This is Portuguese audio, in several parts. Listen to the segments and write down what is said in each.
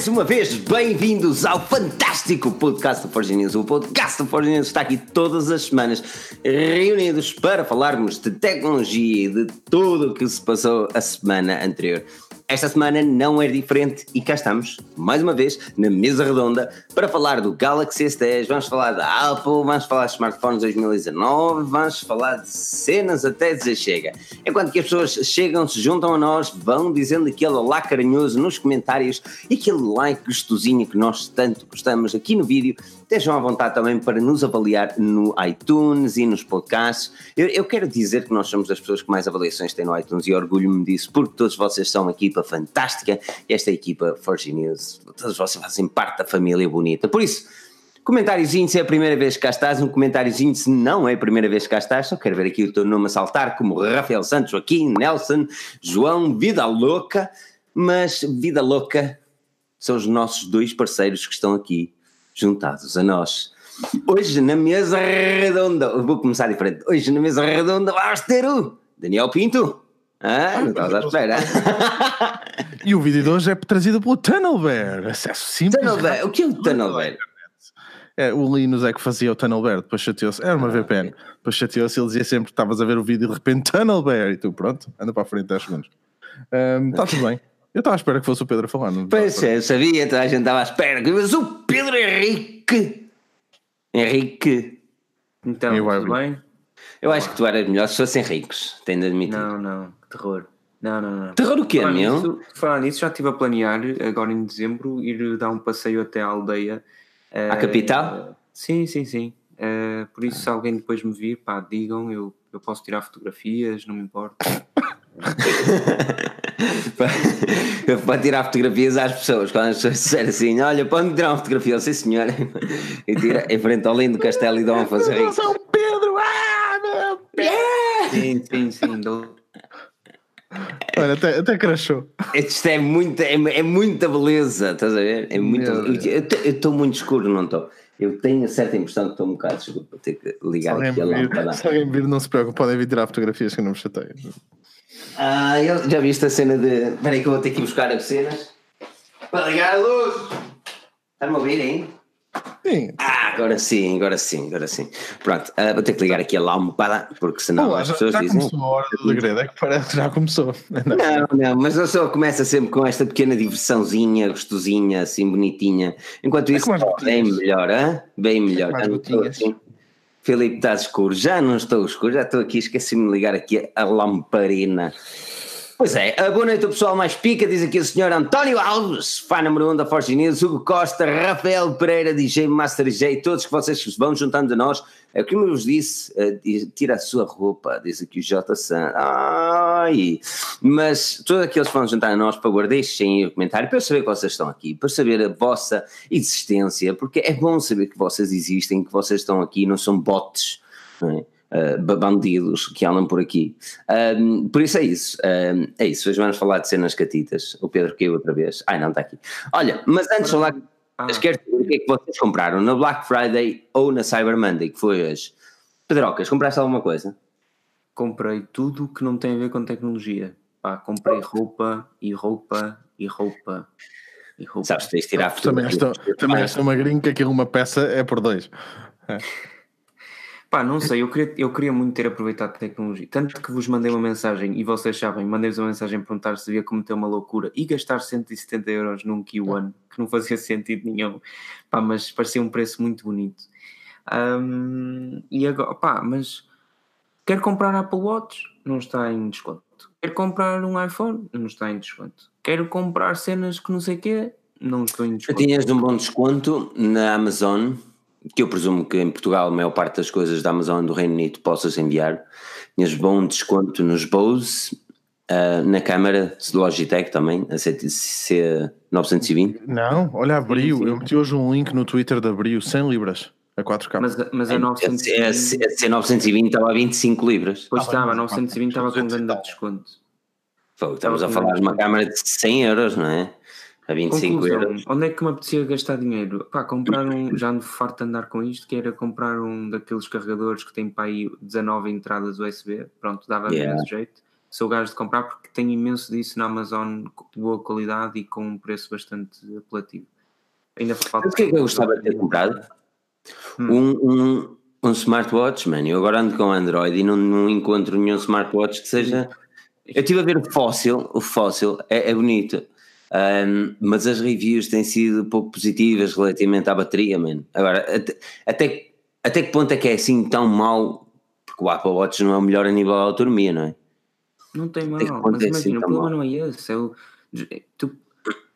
mais uma vez, bem-vindos ao fantástico podcast do Forge News. O podcast do Forge News está aqui todas as semanas, reunidos para falarmos de tecnologia e de tudo o que se passou a semana anterior. Esta semana não é diferente e cá estamos, mais uma vez, na mesa redonda para falar do Galaxy S10, vamos falar da Apple, vamos falar de smartphones 2019, vamos falar de cenas até dizer chega. Enquanto que as pessoas chegam, se juntam a nós, vão dizendo aquele olá carinhoso nos comentários e aquele like gostosinho que nós tanto gostamos aqui no vídeo, estejam à vontade também para nos avaliar no iTunes e nos podcasts. Eu, eu quero dizer que nós somos as pessoas que mais avaliações têm no iTunes e orgulho-me disso, porque todos vocês são uma equipa fantástica esta equipa Forge News, todos vocês fazem parte da família bonita. Por isso, comentáriozinho se é a primeira vez que cá estás, um comentáriozinho se não é a primeira vez que cá estás, só quero ver aqui o teu nome a saltar, como Rafael Santos, Joaquim, Nelson, João, Vida Louca, mas Vida Louca são os nossos dois parceiros que estão aqui juntados a nós. Hoje na mesa redonda, vou começar diferente. Hoje na mesa redonda vamos ter o Daniel Pinto. Ah, não estavas à espera. E o vídeo de hoje é trazido pelo Tunnel Bear. Acesso simples. Tunnel Bear. O que é o Tunnel Bear? É, o Linus é que fazia o Tunnel Bear, depois chateou-se. Era uma Ah, VPN. ok. Depois chateou-se e ele dizia sempre que estavas a ver o vídeo e de repente Tunnel Bear. E tu, pronto, anda para a frente 10 segundos. Está tudo bem. Eu estava à espera que fosse o Pedro a falar. Não Pois é, eu sabia, toda a gente estava à espera. Mas o Pedro Henrique. Henrique. Então, tudo bem? Eu acho que tu eras melhor se fossem ricos, tenho de admitir. Não, não, que terror. Não, não, não. Terror o quê, Falar meu? nisso, falar nisso, já estive a planear, agora em dezembro, ir dar um passeio até à aldeia. À Eh, capital? Sim, sim, sim. Eh, por isso, se alguém depois me vir, pá, digam, eu, eu posso tirar fotografias, não me importa. para tirar fotografias às pessoas, quando as pessoas disserem assim: Olha, pode-me tirar uma fotografia, sim senhor, e tira em frente ao lindo castelo e dão a fazer isso. São Pedro! Ah, meu Pedro! Sim, sim, sim. dou- Olha, até, até crashou. Isto é muita, é, é muita beleza, estás a ver? É muito, Meu eu estou muito escuro, não estou? Eu tenho a certa impressão que estou um bocado escuro, vou ter que Se ligar alguém, aqui a vir, lâmpada. se alguém vir, não se preocupe, podem vir tirar fotografias que eu não me chateio. Ah, eu já viste a cena de. Espera aí que eu vou ter que ir buscar as cenas para ligar a luz. Estás-me a ouvir, hein? Sim. Ah, agora sim, agora sim, agora sim. Pronto, ah, vou ter que ligar aqui a lâmpada, porque senão Olá, as já, pessoas já dizem. começou a hora do segredo, é que parece já começou. Não. Não, não, mas eu só começa sempre com esta pequena diversãozinha, gostosinha, assim, bonitinha. Enquanto isso, como as bem melhor, hã? Bem melhor. como as Já não estou gotinhas. assim. Filipe, estás escuro? Já não estou escuro, já estou aqui, esqueci-me de ligar aqui a lamparina. Pois é, a boa noite ao pessoal mais pica, diz aqui o senhor António Alves, fã número 1 um da Forge News, Hugo Costa, Rafael Pereira, DJ Master DJ, todos que vocês vão juntando a nós. É como eu vos disse, eh, tira a sua roupa, diz aqui o J. San. Ai! Mas todos aqueles que vão juntar a nós, por favor, deixem o comentário para eu saber que vocês estão aqui, para saber a vossa existência, porque é bom saber que vocês existem, que vocês estão aqui, não são bots. Não é? Uh, bandidos que andam por aqui. Um, por isso é isso. Um, é isso. Hoje vamos falar de cenas catitas. O Pedro caiu outra vez. Ai, não, está aqui. Olha, mas antes de falar, Ah. quero saber o que é que vocês compraram na Black Friday ou na Cyber Monday, que foi hoje. Pedrocas, compraste alguma coisa? Comprei tudo que não tem a ver com tecnologia. Pá, comprei roupa e roupa e roupa e roupa. Sabes, tens de tirar Também és, tão, fotografias. também és tão magrinho que aquilo uma peça é por dois. Pá, não sei, eu queria, eu queria muito ter aproveitado a tecnologia. Tanto que vos mandei uma mensagem e vocês sabem, mandei-vos uma mensagem a perguntar se havia cometer uma loucura e gastar 170 euros num Q1 que não fazia sentido nenhum. Pá, mas parecia um preço muito bonito. Ahm, e agora, pá, mas quero comprar Apple Watch, não está em desconto. Quero comprar um iPhone, não está em desconto. Quero comprar cenas que não sei o quê, não estou em desconto. tinhas um bom desconto na Amazon, que eu presumo que em Portugal a maior parte das coisas da Amazon do Reino Unido possas enviar. Tinhas bom desconto nos Bose, ah, na câmara de Logitech também, a C920. Não, olha, abriu. Eu meti hoje um link no Twitter de abriu, 100 libras a 4K. Mas, mas a A 920. C920 estava a 25 libras. Pois Ah, estava, mas 920 estava com um 200 grande desconto. Pô, estamos a falar de uma câmara de 100 euros, não é? A 25 Conclusão, euros. onde é que me apetecia gastar dinheiro? Pá, comprar um, já ando farto de andar com isto, que era comprar um daqueles carregadores que tem para aí 19 entradas USB, pronto, dava Yeah. menos jeito. sou gajo de comprar porque tenho imenso disso na Amazon de boa qualidade e com um preço bastante apelativo. Ainda falta. O que é que eu gostava de ter comprado? Hum. Um, um, um smartwatch, mano. Eu agora ando com Android e não, não encontro nenhum smartwatch que seja. Eu estive a ver o Fossil, o Fossil é, é bonito, um, mas as reviews têm sido pouco positivas relativamente à bateria, mano. Agora, até, até, até que ponto é que é assim tão mau? Porque o Apple Watch não é o melhor a nível de autonomia, não é? Não tem mal, mas imagina, assim o problema mal? não é esse. É, o, tu,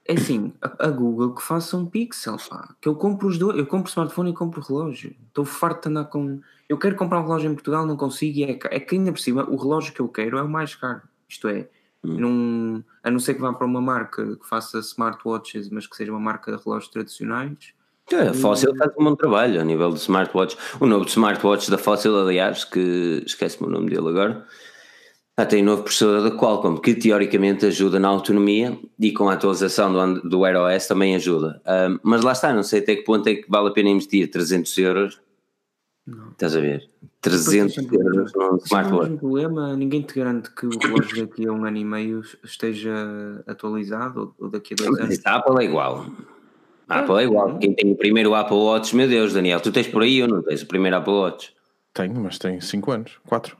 é assim, a, a, Google que faça um pixel, pá. Que eu compro os dois, eu compro smartphone e compro relógio. Estou farto de andar com. Eu quero comprar um relógio em Portugal, não consigo, e é, é que ainda por cima o relógio que eu quero é o mais caro. Isto é. Num, a não ser que vá para uma marca que faça smartwatches, mas que seja uma marca de relógios tradicionais. É, a Fossil faz um bom trabalho a nível de smartwatch. O novo smartwatch da Fossil, aliás, que esquece-me o nome dele agora, já tem um novo processador da Qualcomm que teoricamente ajuda na autonomia e com a atualização do, do Wear OS também ajuda. Um, mas lá está, não sei até que ponto é que vale a pena investir 300 euros. Não. Estás a ver? 300 euros num smartwatch. Não problema, ninguém te garante que o relógio daqui a um ano e meio esteja atualizado ou daqui a dois anos. A Apple é igual. A Apple é igual. Quem tem o primeiro Apple Watch, meu Deus, Daniel, tu tens por aí ou não tens o primeiro Apple Watch? Tenho, mas tem 5 anos, 4.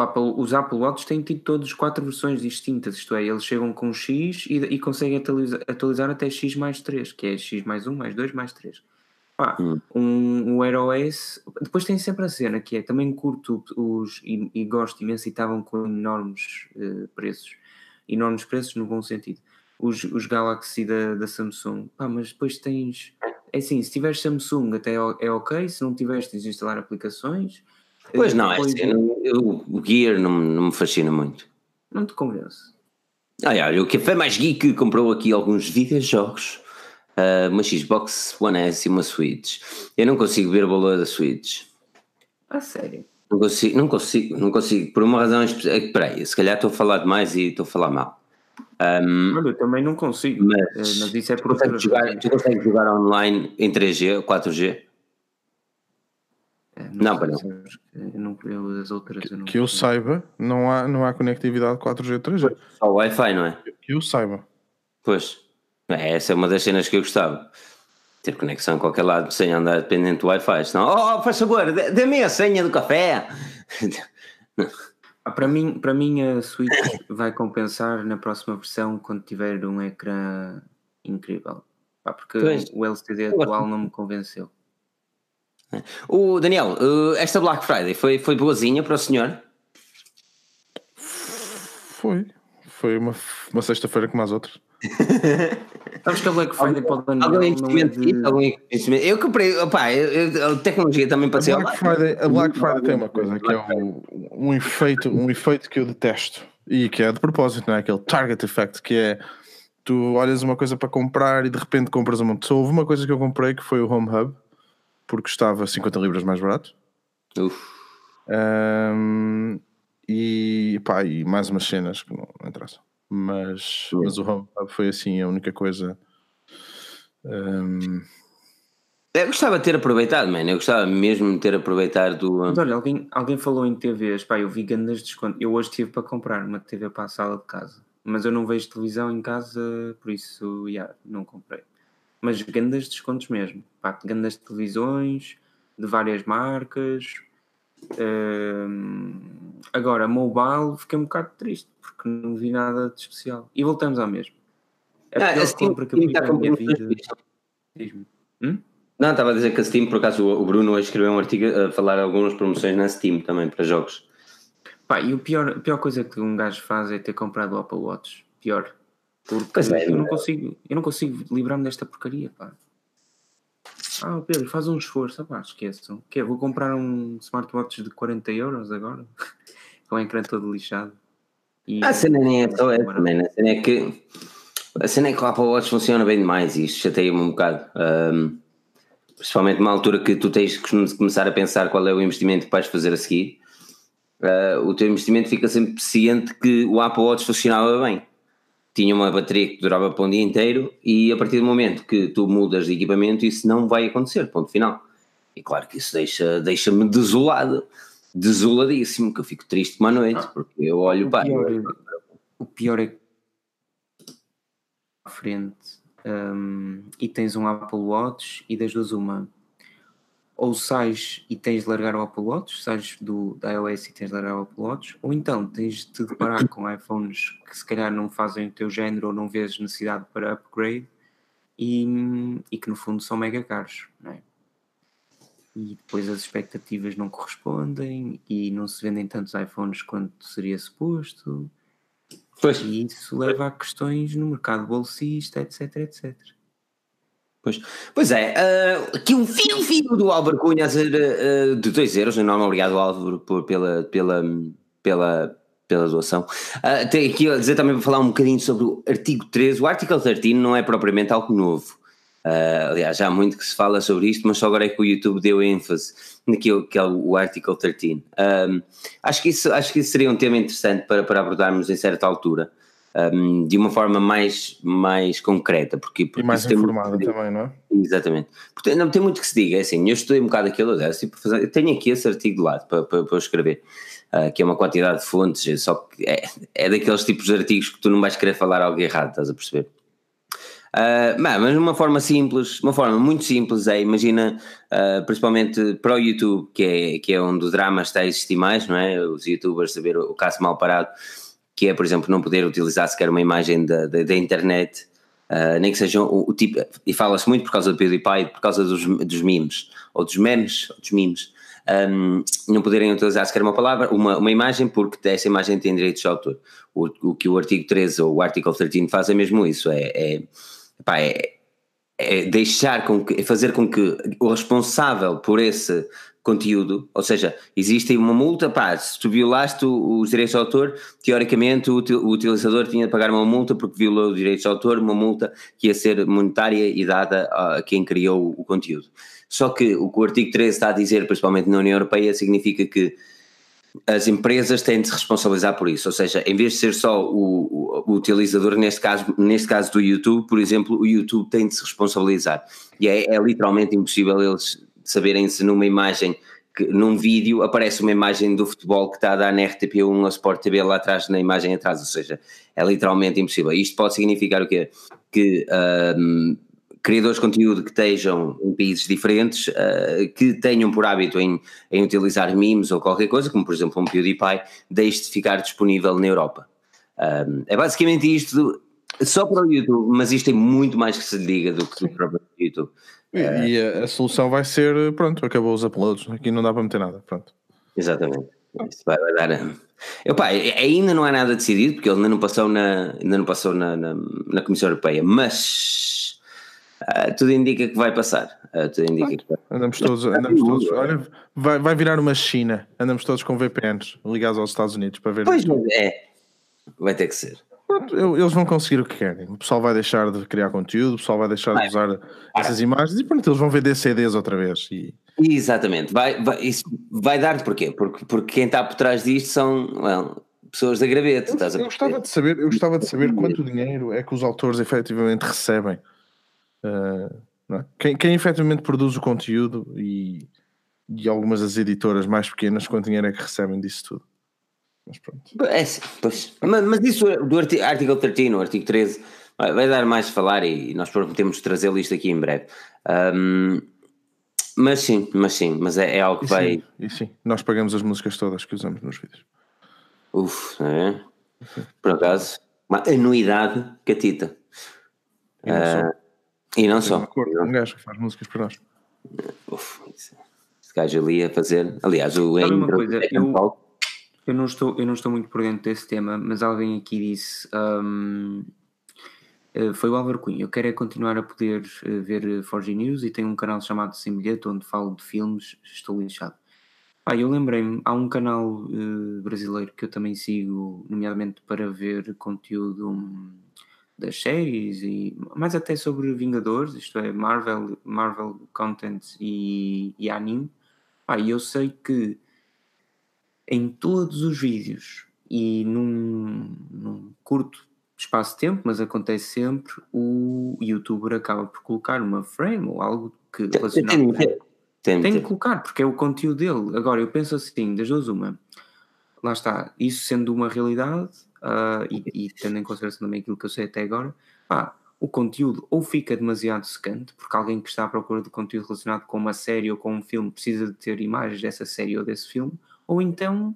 Apple, os Apple Watch têm tido todos quatro versões distintas, isto é, eles chegam com X e, e conseguem atualizar, atualizar, até X mais 3, que é X mais 1, mais 2, mais 3. Pá, hum. um, um Air OS, depois tem sempre a cena que é, também curto os, e, e gosto imenso e estavam com enormes uh, preços, enormes preços no bom sentido, os, os Galaxy da, da Samsung, Pá, mas depois tens, é assim, se tiveres Samsung até é ok, se não tiveres tens de instalar aplicações, Pois não, é assim, eu, o Gear não, não me fascina muito. Não te convence? Olha, olha, o Café Mais Geek comprou aqui alguns videojogos, uh, uma Xbox One S e uma Switch. Eu não consigo ver o valor da Switch. A sério? Não consigo, não consigo, não consigo, por uma razão específica. É peraí, se calhar estou a falar demais e estou a falar mal. Um, Olha, eu também não consigo, mas, eh, mas isso é por tu jogar, tu consegues jogar online em 3G ou 4G? É, não, não, não. Eu não, eu, as outras eu não que eu saiba, não há, não há conectividade 4G 3G. Só Wi-Fi, não é? Que eu saiba. Pois, essa é uma das cenas que eu gostava. Ter conexão em qualquer lado sem andar dependente do Wi-Fi. Senão, oh, faz favor, dê-me a senha do café. Ah, para, mim, para mim, a Switch vai compensar na próxima versão quando tiver um ecrã incrível. Ah, porque pois. o LCD atual não me convenceu. O Daniel, eh, esta Black Friday foi, foi boazinha para o senhor? Foi. Foi uma, uma sexta-feira como as outras. Sabes que a Black Friday pode dar algum investimento, de... algum investimento. Eu comprei, opá, eu, a tecnologia também pode ser. Black Friday, a Black Friday tem uma coisa que é um, um, efeito, um efeito que eu detesto e que é de propósito, não é? Aquele target effect que é tu olhas uma coisa para comprar e de repente compras uma. Só houve uma coisa que eu comprei que foi o Home Hub porque estava 50 libras mais barato. Uf. Um, e pá, e mais umas cenas que não, não interessam. Mas, mas o Home foi assim a única coisa. Um... Eu gostava de ter aproveitado, mano. Eu gostava mesmo de ter aproveitado do. Mas olha, alguém, alguém falou em TVs. Pá, eu vi grandes descontos. Eu hoje tive para comprar uma TV para a sala de casa. Mas eu não vejo televisão em casa, por isso, yeah, não comprei mas grandes descontos mesmo. Pá, grandes televisões de várias marcas. Agora, mobile, fiquei um bocado triste porque não vi nada de especial. E voltamos ao mesmo. A ah, pior compra que eu fiz na minha vida. Hum? Não, estava a dizer que a Steam, por acaso, o Bruno escreveu um artigo a falar algumas promoções na Steam também para jogos. Pá, e o pior, a pior coisa que um gajo faz é ter comprado o Apple Watch. Pior. Porque é, eu, não consigo, eu não consigo livrar-me desta porcaria, pá. Ah, Pedro, faz um esforço. Ah, esqueçam. Que Vou comprar um smartwatch de 40 euros agora? Com o ecrã todo lixado. E, a cena nem é só essa, man. A cena é que a cena é que o Apple Watch funciona bem demais e isto chateia-me um bocado. Um, principalmente numa altura que tu tens que começar a pensar qual é o investimento que vais fazer a seguir. Uh, o teu investimento fica sempre ciente que o Apple Watch funcionava bem tinha uma bateria que durava para um dia inteiro e a partir do momento que tu mudas de equipamento isso não vai acontecer, ponto final. E claro que isso deixa, deixa-me desolado. desoladíssimo, que eu fico triste uma noite, ah, porque eu olho o para. Pior, é, o pior é que à frente um, e tens um Apple Watch e das duas uma ou sais e tens de largar o Apple Watch, sais do, da iOS e tens de largar o Apple Watch, ou então tens de te deparar com iPhones que se calhar não fazem o teu género ou não vês necessidade para upgrade e, e que no fundo são mega caros, não é? E depois as expectativas não correspondem e não se vendem tantos iPhones quanto seria suposto. Pois. E isso leva a questões no mercado bolsista, etc, etc. Pois, pois é, uh, aqui um fio fio do Álvaro Cunha uh, de 2 euros, enorme obrigado Álvaro por, pela, pela, pela, pela doação. Uh, tem aqui a dizer também para falar um bocadinho sobre o artigo 13. O artigo 13 não é propriamente algo novo. Uh, aliás, já há muito que se fala sobre isto, mas só agora é que o YouTube deu ênfase naquilo que é o, artigo 13. Um, acho, que isso, acho que isso seria um tema interessante para, para abordarmos em certa altura um, de uma forma mais, mais concreta. Porque, porque e mais informada também, não é? Exatamente. Porque não tem muito que se diga, é assim, eu estudei um bocado aquilo, é, tipo, eu tenho aqui esse artigo de lado para, para, para escrever. Uh, que é uma quantidade de fontes, só que é, é daqueles tipos de artigos que tu não vais querer falar algo errado, estás a perceber? Uh, mas de uma forma simples, uma forma muito simples é, imagina, uh, principalmente para o YouTube, que é, que é onde o drama está a existir mais, não é? Os youtubers saber o caso mal parado, que é, por exemplo, não poder utilizar sequer uma imagem da, internet, uh, nem que sejam o, o tipo, e fala-se muito por causa do PewDiePie, por causa dos, dos memes, ou dos memes, ou dos memes, um, não poderem utilizar sequer uma palavra, uma, uma imagem, porque essa imagem tem direitos de autor. O, o que o artigo 13 ou o artigo 13 faz é mesmo isso, é, é, é, é deixar com que, fazer com que o responsável por esse conteúdo, ou seja, existe uma multa, pá, se tu violaste os direitos de autor, teoricamente o, utilizador tinha de pagar uma multa porque violou os direitos de autor, uma multa que ia ser monetária e dada a quem criou o conteúdo. Só que o que o artigo 13 está a dizer, principalmente na União Europeia, significa que as empresas têm de se responsabilizar por isso, ou seja, em vez de ser só o, o, o, utilizador, neste caso, neste caso do YouTube, por exemplo, o YouTube tem de se responsabilizar. E é, é literalmente impossível eles saberem se numa imagem, que, num vídeo, aparece uma imagem do futebol que está a dar na RTP1 ou Sport TV lá atrás, na imagem atrás, ou seja, é literalmente impossível. Isto pode significar o quê? Que um, criadores de conteúdo que estejam em países diferentes, uh, que tenham por hábito em, em utilizar memes ou qualquer coisa, como por exemplo um PewDiePie, deixe de ficar disponível na Europa. Um, é basicamente isto, só para o YouTube, mas isto tem muito mais que se diga do que o próprio YouTube. E, uh, e a, a, solução vai ser, pronto, acabou os uploads, aqui não dá para meter nada, pronto. Exatamente. Isso vai, vai dar. Eu, pá, ainda não há nada decidido, porque ele ainda não passou na, ainda não passou na, na, na Comissão Europeia, mas Uh, tudo indica que vai passar. Uh, tudo indica que vai. Andamos todos, andamos todos. Olha, vai, vai virar uma China. Andamos todos com VPNs ligados aos Estados Unidos para ver. Pois é, vai ter que ser. Eles vão conseguir o que querem. O pessoal vai deixar de criar conteúdo, o pessoal vai deixar vai. de usar essas imagens e pronto, eles vão vender CDs outra vez. E... Exatamente, vai, vai, isso vai dar porquê? Porque, porque quem está por trás disto são well, pessoas da graveta. Eu, eu, gostava de saber, eu gostava de saber quanto dinheiro é que os autores efetivamente recebem Uh, é? quem, quem efetivamente produz o conteúdo e, e algumas das editoras mais pequenas, quanto dinheiro é que recebem disso tudo? Mas pronto. É, pois, mas, mas isso do artigo, artigo 13, o artigo 13, vai, vai dar mais a falar e, nós prometemos trazer isto aqui em breve. Um, mas sim, mas sim, mas é, é algo que e vai. Sim, e sim, nós pagamos as músicas todas que usamos nos vídeos. Uf, é? Por acaso, uma anuidade catita. Uh, e não só. Acordo, um gajo que faz músicas para nós. Uf, esse gajo ali a fazer. Aliás, o Sabe uma coisa, é eu, eu, não estou, eu não estou muito por dentro desse tema, mas alguém aqui disse. Um, eh, foi o Álvaro Cunha. Eu quero é continuar a poder eh, ver Forge News e tenho um canal chamado Sem Bilhete onde falo de filmes. Estou lixado. Ah, eu lembrei-me, há um canal uh, brasileiro que eu também sigo, nomeadamente para ver conteúdo. Um, das séries e mais até sobre Vingadores, isto é, Marvel, Marvel Content e, e anime. Ah, e eu sei que em todos os vídeos e num, num curto espaço de tempo, mas acontece sempre, o youtuber acaba por colocar uma frame ou algo que relacionado. Tem, tem que colocar, porque é o conteúdo dele. Agora, eu penso assim, das duas uma. Lá está, isso sendo uma realidade, uh, e, e, tendo em consideração também aquilo que eu sei até agora, pá, o conteúdo ou fica demasiado secante, porque alguém que está à procura de conteúdo relacionado com uma série ou com um filme precisa de ter imagens dessa série ou desse filme, ou então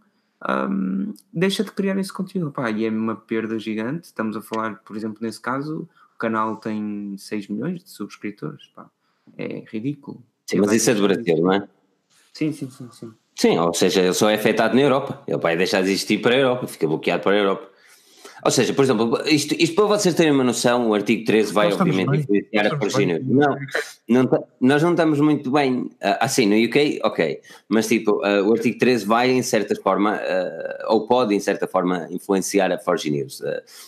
um, deixa de criar esse conteúdo. Pá, e é uma perda gigante. Estamos a falar, por exemplo, nesse caso, o canal tem 6 milhões de subscritores. Pá. É ridículo. Sim, mas isso é do Brasil, não é? Sim, sim, sim, sim. Sim, ou seja, ele só é afetado na Europa. Ele vai deixar de existir para a Europa, fica bloqueado para a Europa. Ou seja, por exemplo, isto, isto para vocês terem uma noção, o artigo 13 vai obviamente influenciar a Forgineur. Não, não, nós não estamos muito bem, ah, assim, no UK, ok, mas tipo, uh, o artigo 13 vai em certa forma, uh, ou pode em certa forma influenciar a Forge News,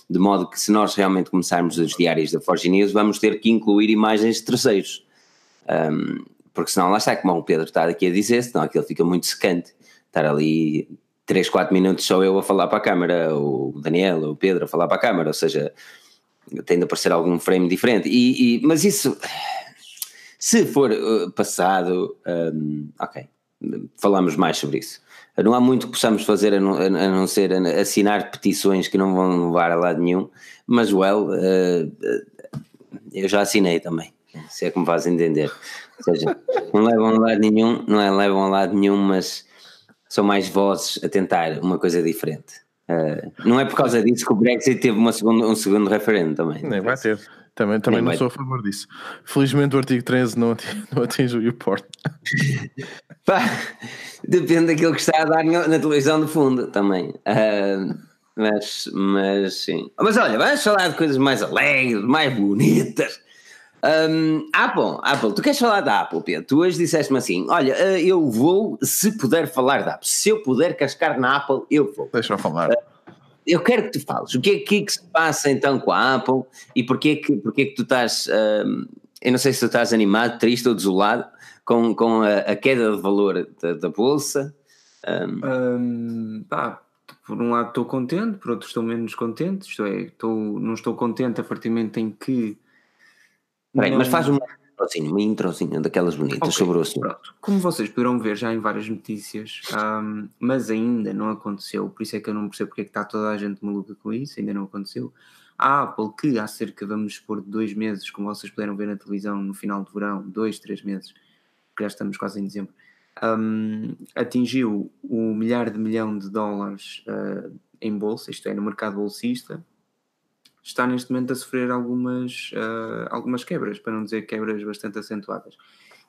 de modo que se nós realmente começarmos os diários da Forge News, vamos ter que incluir imagens de terceiros. Porque senão lá está, como o Pedro está aqui a dizer, senão aquilo fica muito secante, estar ali 3, 4 minutos só eu a falar para a câmara, o Daniel, o Pedro a falar para a câmara, ou seja, tem de aparecer algum frame diferente. E, e mas isso, se for uh, passado, um, ok, falamos mais sobre isso. Não há muito que possamos fazer a não, a não ser assinar petições que não vão levar a lado nenhum, mas, well, uh, eu já assinei também, se é que me faz entender. Ou seja, não levam a lado nenhum, não é levam a lado nenhum, mas são mais vozes a tentar uma coisa diferente. Uh, não é por causa disso que o Brexit teve uma segunda, um segundo referendo também. Nem vai ter. Também, também não sou a favor disso. Felizmente o artigo 13 não atinge, não atinge o YouPorn. Pá, depende daquilo que está a dar na televisão de fundo também. Uh, mas, mas sim. Mas olha, vamos falar de coisas mais alegres, mais bonitas. Um, Apple, Apple, tu queres falar da Apple, Pedro? Tu hoje disseste-me assim: olha, eh, eu vou, se puder falar da Apple, se eu puder cascar na Apple, eu vou. Deixa eu falar. Uh, eu quero que tu fales. O que é que, que, se passa então com a Apple e porquê que, porquê que tu estás. Um, eu não sei se tu estás animado, triste ou desolado com, com a, a queda de valor da, da bolsa. Um, um, pá, por um lado estou contente, por outro estou menos contente. Isto é, estou, não estou contente a partir do momento em que Bem, não... mas faz uma introzinha, uma introzinha daquelas bonitas okay, sobre o assunto. Pronto. Como vocês poderão ver já em várias notícias, um, mas ainda não aconteceu, por isso é que eu não percebo porque é que está toda a gente maluca com isso, ainda não aconteceu. A Apple, que há cerca, vamos expor, de dois meses, como vocês puderam ver na televisão no final do verão, dois, três meses, que já estamos quase em dezembro, um, atingiu o milhar de milhão de dólares uh, em bolsa, isto é, no mercado bolsista, está neste momento a sofrer algumas, uh, algumas quebras, para não dizer quebras bastante acentuadas.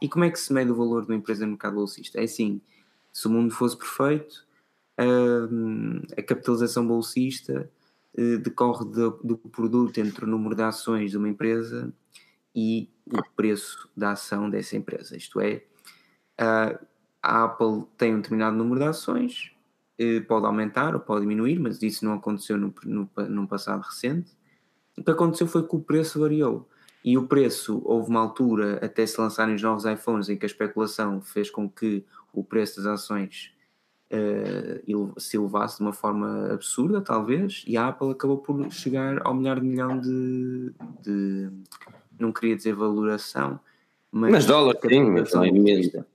E como é que se mede o valor de uma empresa no mercado bolsista? É assim, se o mundo fosse perfeito, uh, a capitalização bolsista uh, decorre do, do produto entre o número de ações de uma empresa e o preço da ação dessa empresa. Isto é, a Apple tem um determinado número de ações, pode aumentar ou pode diminuir, mas isso não aconteceu no, no, no passado recente. O que aconteceu foi que o preço variou. E o preço, houve uma altura, até se lançarem os novos iPhones, em que a especulação fez com que o preço das ações uh, se elevasse de uma forma absurda, talvez, e a Apple acabou por chegar ao milhar de milhão de. de não queria dizer valoração, mas. Mas dólar, sim, mas não é mesmo.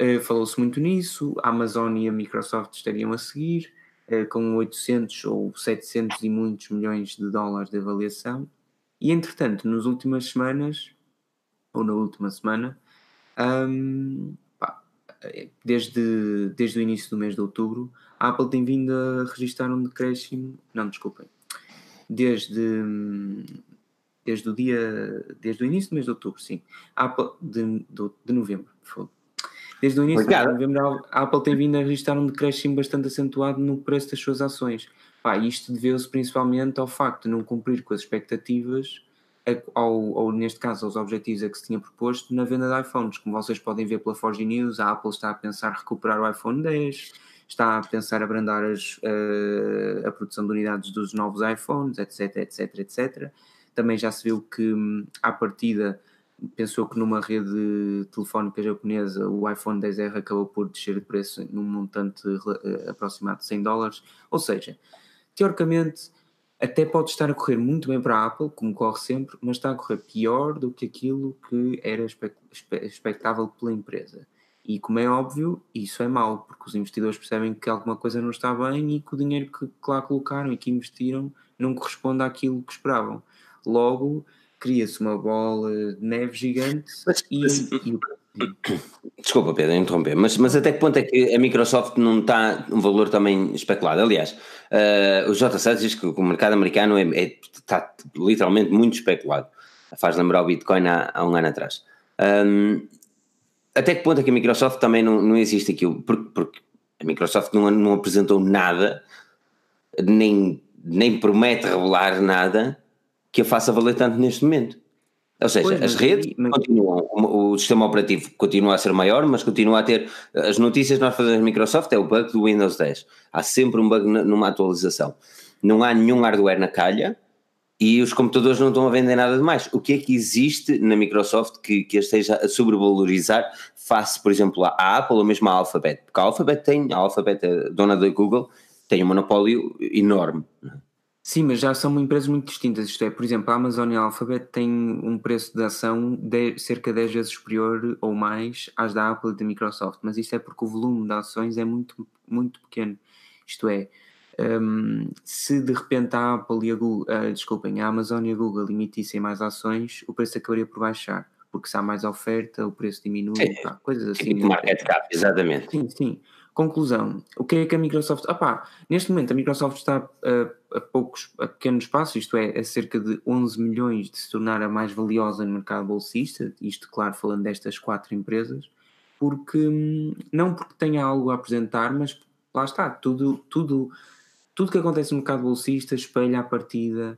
Uh, Falou-se muito nisso, a Amazon e a Microsoft estariam a seguir. Eh, com 800 ou 700 e muitos milhões de dólares de avaliação. E entretanto, nas últimas semanas, ou na última semana, um, pá, desde, desde o início do mês de outubro, a Apple tem vindo a registrar um decréscimo. Não, desculpem. Desde, desde o dia. Desde o início do mês de outubro, sim. A Apple de, de, de novembro. Fogo Desde o início de novembro, a Apple tem vindo a registrar um decréscimo bastante acentuado no preço das suas ações. Pá, isto deveu-se principalmente ao facto de não cumprir com as expectativas, ao, ou neste caso aos objetivos a que se tinha proposto na venda de iPhones. Como vocês podem ver pela Forge News, a Apple está a pensar recuperar o iPhone 10, está a pensar abrandar as, uh, a produção de unidades dos novos iPhones, etc, etc, etc. Também já se viu que, hum, à partida, pensou que numa rede telefónica japonesa o iPhone 10R acabou por descer de preço num montante uh, aproximado de 100 dólares. Ou seja, teoricamente, até pode estar a correr muito bem para a Apple, como corre sempre, mas está a correr pior do que aquilo que era expectável pela empresa. E como é óbvio, isso é mau, porque os investidores percebem que alguma coisa não está bem e que o dinheiro que lá colocaram e que investiram não corresponde àquilo que esperavam. Logo, cria-se uma bola de neve gigante mas, e, e, Desculpa, Pedro, interromper, mas, mas até que ponto é que a Microsoft não está um valor também especulado? Aliás, uh, o J. diz que o mercado americano é, é, está literalmente muito especulado. Faz lembrar o Bitcoin há, há um ano atrás. Um, até que ponto é que a Microsoft também não, não existe aquilo? Porque, porque a Microsoft não, não apresentou nada, nem, nem promete revelar nada que a faça valer tanto neste momento. Ou seja, pois, as redes mas... continuam, o, o, sistema operativo continua a ser maior, mas continua a ter. As notícias que nós fazemos Microsoft é o bug do Windows 10. Há sempre um bug numa atualização. Não há nenhum hardware na calha e os computadores não estão a vender nada de mais. O que é que existe na Microsoft que, que esteja a sobrevalorizar face, por exemplo, à Apple ou mesmo à Alphabet? Porque a Alphabet tem, a Alphabet, a dona da Google, tem um monopólio enorme. Não é? Sim, mas já são empresas muito distintas. Isto é, por exemplo, a Amazon e a Alphabet têm um preço de ação de cerca de 10 vezes superior ou mais às da Apple e da Microsoft, mas isto é porque o volume de ações é muito, muito pequeno. Isto é, um, se de repente a Apple e a Google, uh, desculpem, a Amazon e a Google emitissem mais ações, o preço acabaria por baixar, porque se há mais oferta, o preço diminui, sim, pá, coisas assim. Tipo market cap, exatamente. Sim, sim. Conclusão, o que é que a Microsoft. Opá, neste momento a Microsoft está a, a poucos, a pequeno espaço, isto é, a cerca de 11 milhões de se tornar a mais valiosa no mercado bolsista, isto, claro, falando destas quatro empresas, porque não porque tenha algo a apresentar, mas lá está, tudo, tudo, tudo que acontece no mercado bolsista espelha a partida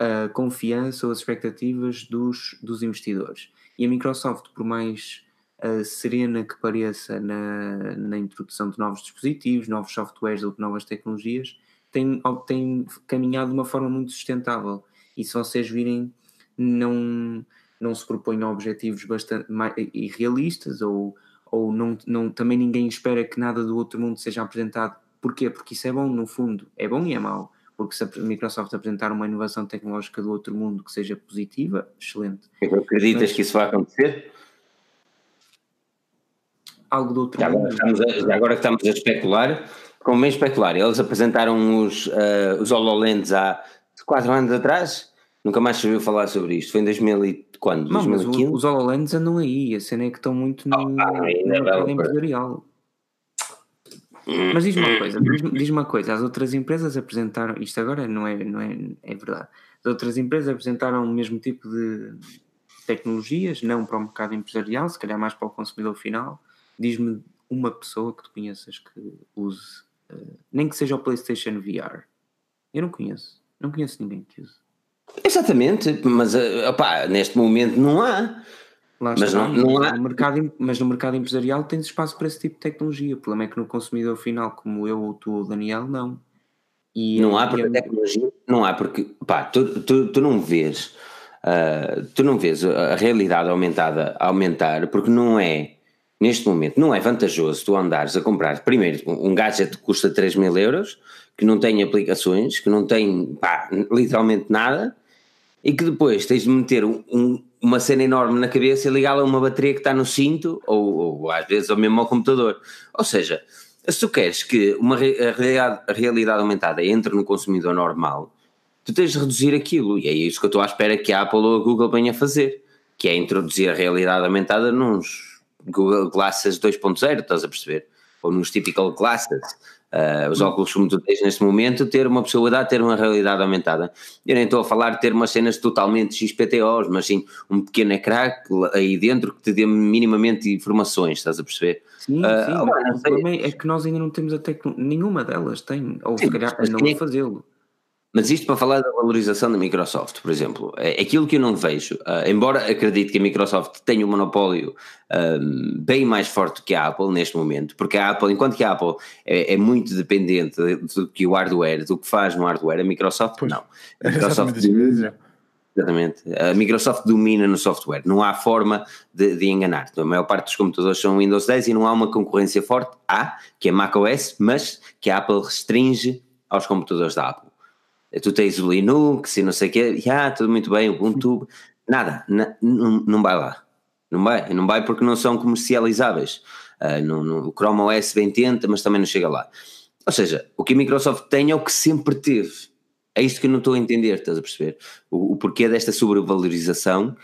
a confiança ou as expectativas dos, dos investidores. E a Microsoft, por mais uh, serena que pareça na, na introdução de novos dispositivos, novos softwares ou de novas tecnologias, tem, tem caminhado de uma forma muito sustentável. E se vocês virem, não, não se propõem objetivos bastante mais, irrealistas ou, ou não, não, também ninguém espera que nada do outro mundo seja apresentado. Porquê? Porque isso é bom, no fundo. É bom e é mau. Porque se a Microsoft apresentar uma inovação tecnológica do outro mundo que seja positiva, excelente. Acreditas Mas, que isso vai acontecer? Algo do outro já agora, estamos a, já agora que estamos a especular, como bem especular, eles apresentaram os, uh, os HoloLens há 4 anos atrás, nunca mais se ouviu falar sobre isto, foi em 2000 e quando? Não, 2015? Mas os HoloLens andam aí, a cena é que estão muito no, oh, no mercado empresarial. Mas diz uma coisa, diz uma coisa, as outras empresas apresentaram, isto agora não é, não é, é verdade, as outras empresas apresentaram o mesmo tipo de tecnologias, não para o mercado empresarial, se calhar mais para o consumidor final, Diz-me uma pessoa que tu conheças que use, uh, nem que seja o PlayStation VR. Eu não conheço. Não conheço ninguém que use. Exatamente, mas uh, opá, neste momento não há. Lá mas, não, não há. No mercado, mas no mercado empresarial tens espaço para esse tipo de tecnologia. O problema é que no consumidor final, como eu ou tu ou o Daniel, não. E, não há porque a tecnologia, não há porque pá, tu, tu, tu não vês uh, tu não vês a realidade aumentada aumentar porque não é neste momento não é vantajoso tu andares a comprar primeiro um gadget que custa 3 mil euros, que não tem aplicações, que não tem pá, literalmente nada, e que depois tens de meter um, uma cena enorme na cabeça e ligá-la a uma bateria que está no cinto, ou, ou às vezes ao mesmo ao computador. Ou seja, se tu queres que uma realidade, realidade aumentada entre no consumidor normal, tu tens de reduzir aquilo, e é isso que eu estou à espera que a Apple ou a Google venha a fazer, que é introduzir a realidade aumentada nos Google Glasses 2.0, estás a perceber? Ou nos typical glasses. Uh, os óculos como tu tens neste momento, ter uma possibilidade de ter uma realidade aumentada. Eu nem estou a falar de ter umas cenas totalmente XPTOs, mas sim um pequeno ecrã aí dentro que te dê minimamente informações, estás a perceber? Sim, uh, sim, o problema é que nós ainda não temos a tecnologia, nenhuma delas tem, ou sim, se calhar não a fazê-lo. Mas isto para falar da valorização da Microsoft, por exemplo, é aquilo que eu não vejo, uh, embora acredite que a Microsoft tenha um monopólio um, bem mais forte que a Apple neste momento, porque a Apple, enquanto que a Apple é, é muito dependente do que o hardware, do que faz no hardware, a Microsoft pois, não. A Microsoft domina, exatamente, a Microsoft domina no software, não há forma de, de enganar. A maior parte dos computadores são Windows 10 e não há uma concorrência forte, há, que é macOS, mas que a Apple restringe aos computadores da Apple. Tu tens o Linux e não sei o quê, ah, tudo muito bem, o Ubuntu, nada, não, não vai lá. Não vai, não vai porque não são comercializáveis. Uh, no, no, o Chrome OS bem tenta, mas também não chega lá. Ou seja, o que a Microsoft tem é o que sempre teve. É isto que eu não estou a entender, estás a perceber? O, o porquê desta sobrevalorização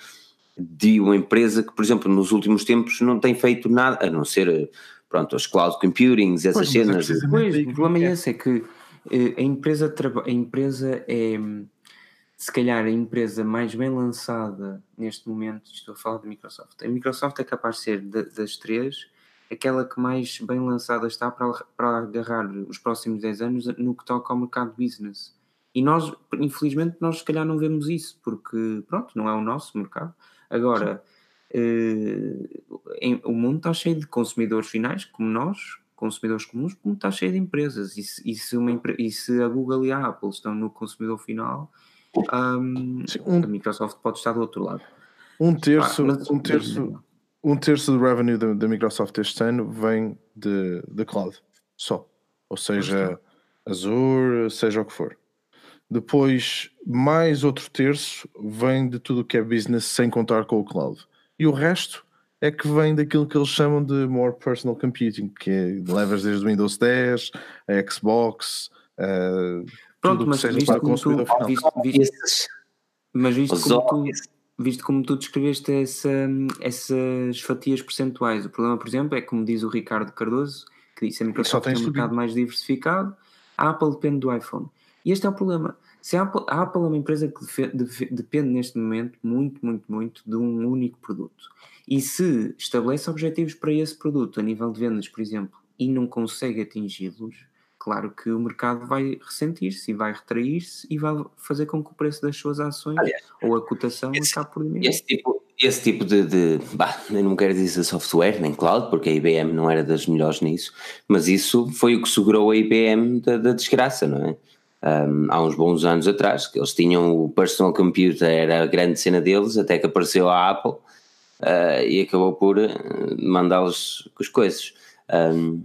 de uma empresa que, por exemplo, nos últimos tempos não tem feito nada, a não ser, pronto, os cloud computing, essas pois, cenas. É pois, o problema é esse, é que a empresa, a empresa é se calhar a empresa mais bem lançada neste momento, estou a falar da Microsoft. A Microsoft é capaz de ser das três aquela que mais bem lançada está para, para agarrar os próximos 10 anos no que toca ao mercado business. E nós, infelizmente, nós se calhar não vemos isso, porque, pronto, não é o nosso mercado. Agora, eh, em, o mundo está cheio de consumidores finais, como nós, consumidores comuns, como está cheio de empresas. E se, e se, uma, e se a Google e a Apple estão no consumidor final, um, um, a Microsoft pode estar do outro lado. Um terço, ah, mas, um terço, um terço do revenue da, da, Microsoft este ano vem de, de cloud, só. Ou seja, Azure, seja o que for. Depois, mais outro terço vem de tudo o que é business sem contar com o cloud. E o resto é que vem daquilo que eles chamam de more personal computing, que é, levas desde o Windows 10, a Xbox, uh, Pronto, tudo mas que seja para como tu, visto, visto, mas visto como, tu, visto como tu descreveste essa, essas fatias percentuais, o problema, por exemplo, é como diz o Ricardo Cardoso, que disse a Microsoft tem um mercado mais diversificado, a Apple depende do iPhone. E este é o problema. Se a Apple, a Apple é uma empresa que depende neste momento muito, muito, muito de um único produto. E se estabelece objetivos para esse produto a nível de vendas, por exemplo, e não consegue atingi-los, claro que o mercado vai ressentir-se e vai retrair-se e vai fazer com que o preço das suas ações Aliás, ou a cotação esse, acabe por diminuir. Esse tipo, esse tipo de, de bah, eu não quero dizer software nem cloud, porque a IBM não era das melhores nisso, mas isso foi o que segurou a IBM da, da desgraça, não é? Um, há uns bons anos atrás, que eles tinham o personal computer, era a grande cena deles, até que apareceu a Apple uh, e acabou por uh, mandá-los com as coisas. Um,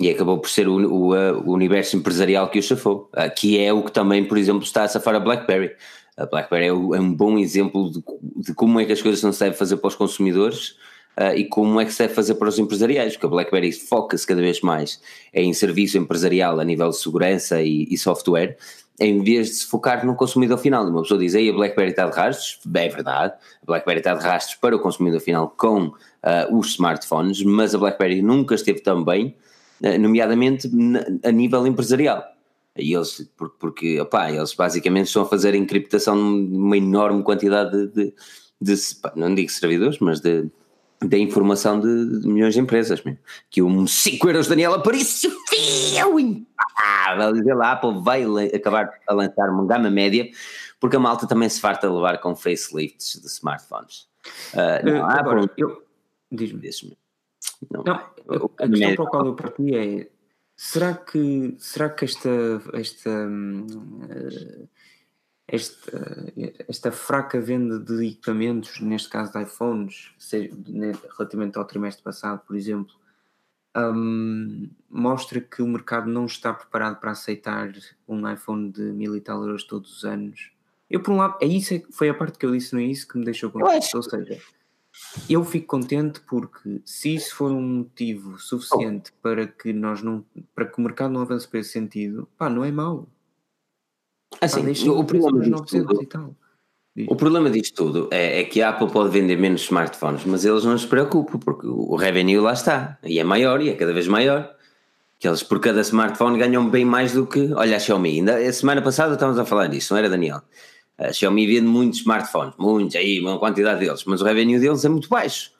e acabou por ser o, o, o, universo empresarial que o chafou, uh, que é o que também, por exemplo, está a safar a BlackBerry. A BlackBerry é, é um bom exemplo de, de, como é que as coisas não se devem fazer para os consumidores uh, e como é que se deve fazer para os empresariais, porque a BlackBerry foca-se cada vez mais em serviço empresarial a nível de segurança e, e, software, em vez de se focar no consumidor final. Uma pessoa diz, aí a BlackBerry está de rastros, é verdade, a BlackBerry está de rastros para o consumidor final com uh, os smartphones, mas a BlackBerry nunca esteve tão bem eh, nomeadamente a nível empresarial. E eles, porque, opá, eles basicamente estão a fazer encriptação de uma enorme quantidade de, de, de não digo servidores, mas de, de informação de, de, milhões de empresas mesmo. Que um 5 euros Daniela Aparício fio impagável. Dizer lá, a Apple vai acabar a lançar uma gama média, porque a malta também se farta a levar com facelifts de smartphones. Uh, não, uh, agora, Apple, eu, diz-me. Diz não, não a questão para a qual eu parti é será que, será que esta, esta, hum, esta, esta fraca venda de equipamentos, neste caso de iPhones, seja, relativamente ao trimestre passado, por exemplo, um, mostra que o mercado não está preparado para aceitar um iPhone de mil e tal euros todos os anos. Eu, por um lado, é isso, é foi a parte que eu disse, não é isso que me deixou contente. Ou seja, eu fico contente porque se isso for um motivo suficiente oh. para que nós não para que o mercado não avance para esse sentido, pá, não é mau. Assim, pá, o, problema disto tudo, o problema disto tudo é, é, que a Apple pode vender menos smartphones, mas eles não se preocupam porque o revenue lá está e é maior e é cada vez maior. Que eles por cada smartphone ganham bem mais do que. Olha, a Xiaomi, ainda a semana passada estávamos a falar disso, não era Daniel? A Xiaomi vende muitos smartphones, muitos aí, uma quantidade deles, mas o revenue deles é muito baixo.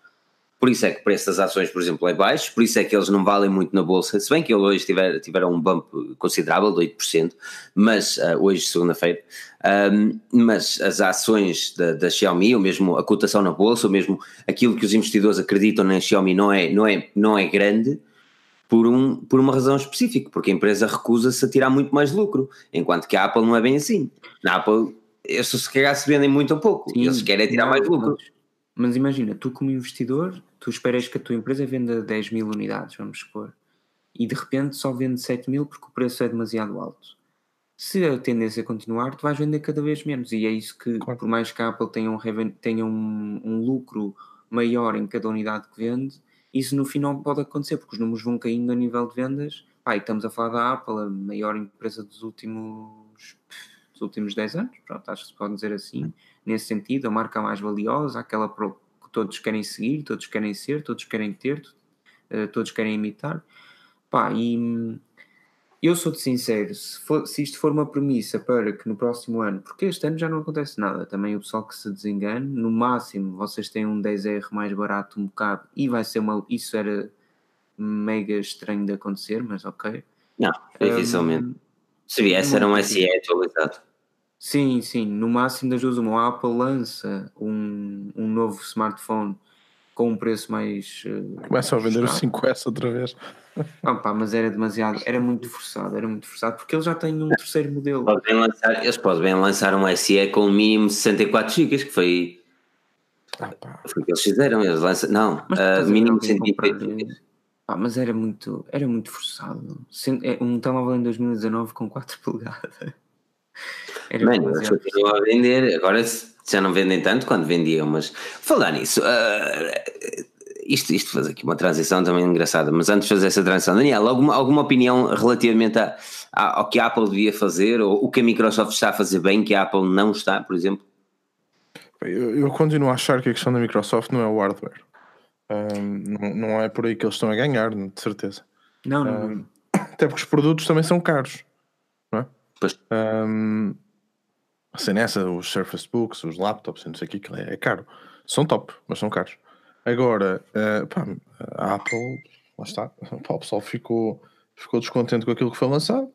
Por isso é que o preço das ações, por exemplo, é baixo, por isso é que eles não valem muito na bolsa, se bem que eles hoje tiver, tiveram um bump considerável de 8%, mas uh, hoje, segunda-feira, um, mas as ações da, da, Xiaomi, ou mesmo a cotação na bolsa, ou mesmo aquilo que os investidores acreditam na Xiaomi não é, não é, não é grande, por, um, por uma razão específica, porque a empresa recusa-se a tirar muito mais lucro, enquanto que a Apple não é bem assim. Na Apple eles se calhar se vendem muito ou pouco, Sim, eles querem tirar não, mais lucro. Mas, imagina, tu como investidor, tu esperas que a tua empresa venda 10 mil unidades, vamos supor, e de repente só vende 7 mil porque o preço é demasiado alto. se a tendência continuar, tu vais vender cada vez menos. E é isso que, claro. por mais que a Apple tenha, um, tenha um, um, lucro maior em cada unidade que vende, isso no final pode acontecer, porque os números vão caindo a nível de vendas. Ah, e estamos a falar da Apple, a maior empresa dos últimos, dos últimos 10 anos, pronto, acho que se pode dizer assim, nesse sentido, a marca mais valiosa, aquela que todos querem seguir, todos querem ser, todos querem ter, eh, todos querem imitar. Pá, e eu sou-te sincero, se, for, se isto for uma premissa para que no próximo ano, porque este ano já não acontece nada, também o pessoal que se desengane, no máximo vocês têm um 10R mais barato um bocado e vai ser uma. Isso era mega estranho de acontecer, mas ok. Não, dificilmente. Um, se viesse era um SE atualizado. Sim, sim, no máximo das duas, uma a Apple lança um, um novo smartphone com um preço mais. Uh, Começa a vender o 5S outra vez. Ah, pá, mas era demasiado, era muito forçado, era muito forçado, porque ele já tem um terceiro modelo. Podem lançar, eles podem lançar um SE com um mínimo de 64 GB, que foi. Ah, foi o que eles fizeram, eles lançam. Não, uh, mínimo de 128 Pá, mas era muito, era muito forçado. É, um telemóvel em 2019 com 4 polegadas. Era Mano, eles continuam a vender, agora já não vendem tanto quando vendiam, mas falar nisso, uh, isto, isto faz aqui uma transição também engraçada, mas antes de fazer essa transição, Daniel, alguma, alguma opinião relativamente a, a, ao que a Apple devia fazer ou o que a Microsoft está a fazer bem que a Apple não está, por exemplo? Eu, eu continuo a achar que a questão da Microsoft não é o hardware. Um, não, não é por aí que eles estão a ganhar, de certeza. Não, não. Um, até porque os produtos também são caros. Não é? Pois. Um, assim, nessa, os Surface Books, os laptops, não sei o que, é, é caro. São top, mas são caros. Agora, uh, pá, a Apple, lá está, pá, o pessoal ficou, ficou descontente com aquilo que foi lançado.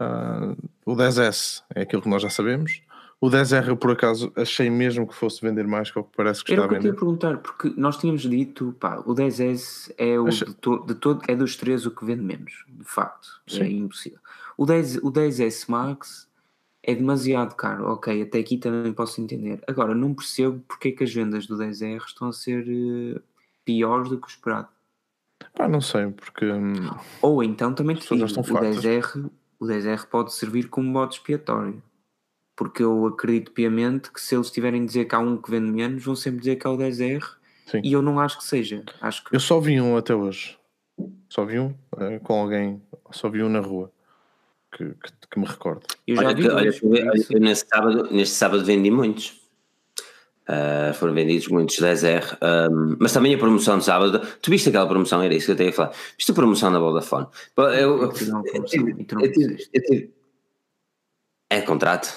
Uh, o 10S é aquilo que nós já sabemos. O 10R, por acaso, achei mesmo que fosse vender mais que o que parece que Era está a vender. Era o que eu ia perguntar, porque nós tínhamos dito, pá, o 10S é, o de, to, de todo, é dos três o que vende menos, de facto. É Sim. É impossível. O, 10, o 10S Max é demasiado caro, ok, até aqui também posso entender. Agora, não percebo porque é que as vendas do 10R estão a ser uh, piores do que o esperado. Pá, não sei, porque. Hum, Ou então também te digo, o 10R, o 10R pode servir como modo expiatório. Porque eu acredito piamente que se eles tiverem a dizer que há um que vende menos, vão sempre dizer que há o 10R. Sim. E eu não acho que seja. Acho que... Eu só vi um até hoje. Só vi um uh, com alguém, só vi um na rua que, que, que me recordo. Eu já olha, vi olha, olha, eu neste sábado, neste sábado vendi muitos. Uh, foram vendidos muitos 10R, um, mas também a promoção de sábado. Tu viste aquela promoção? Era isso que eu tenho a falar. Viste a promoção da Vodafone? Eu, eu, eu, é contrato,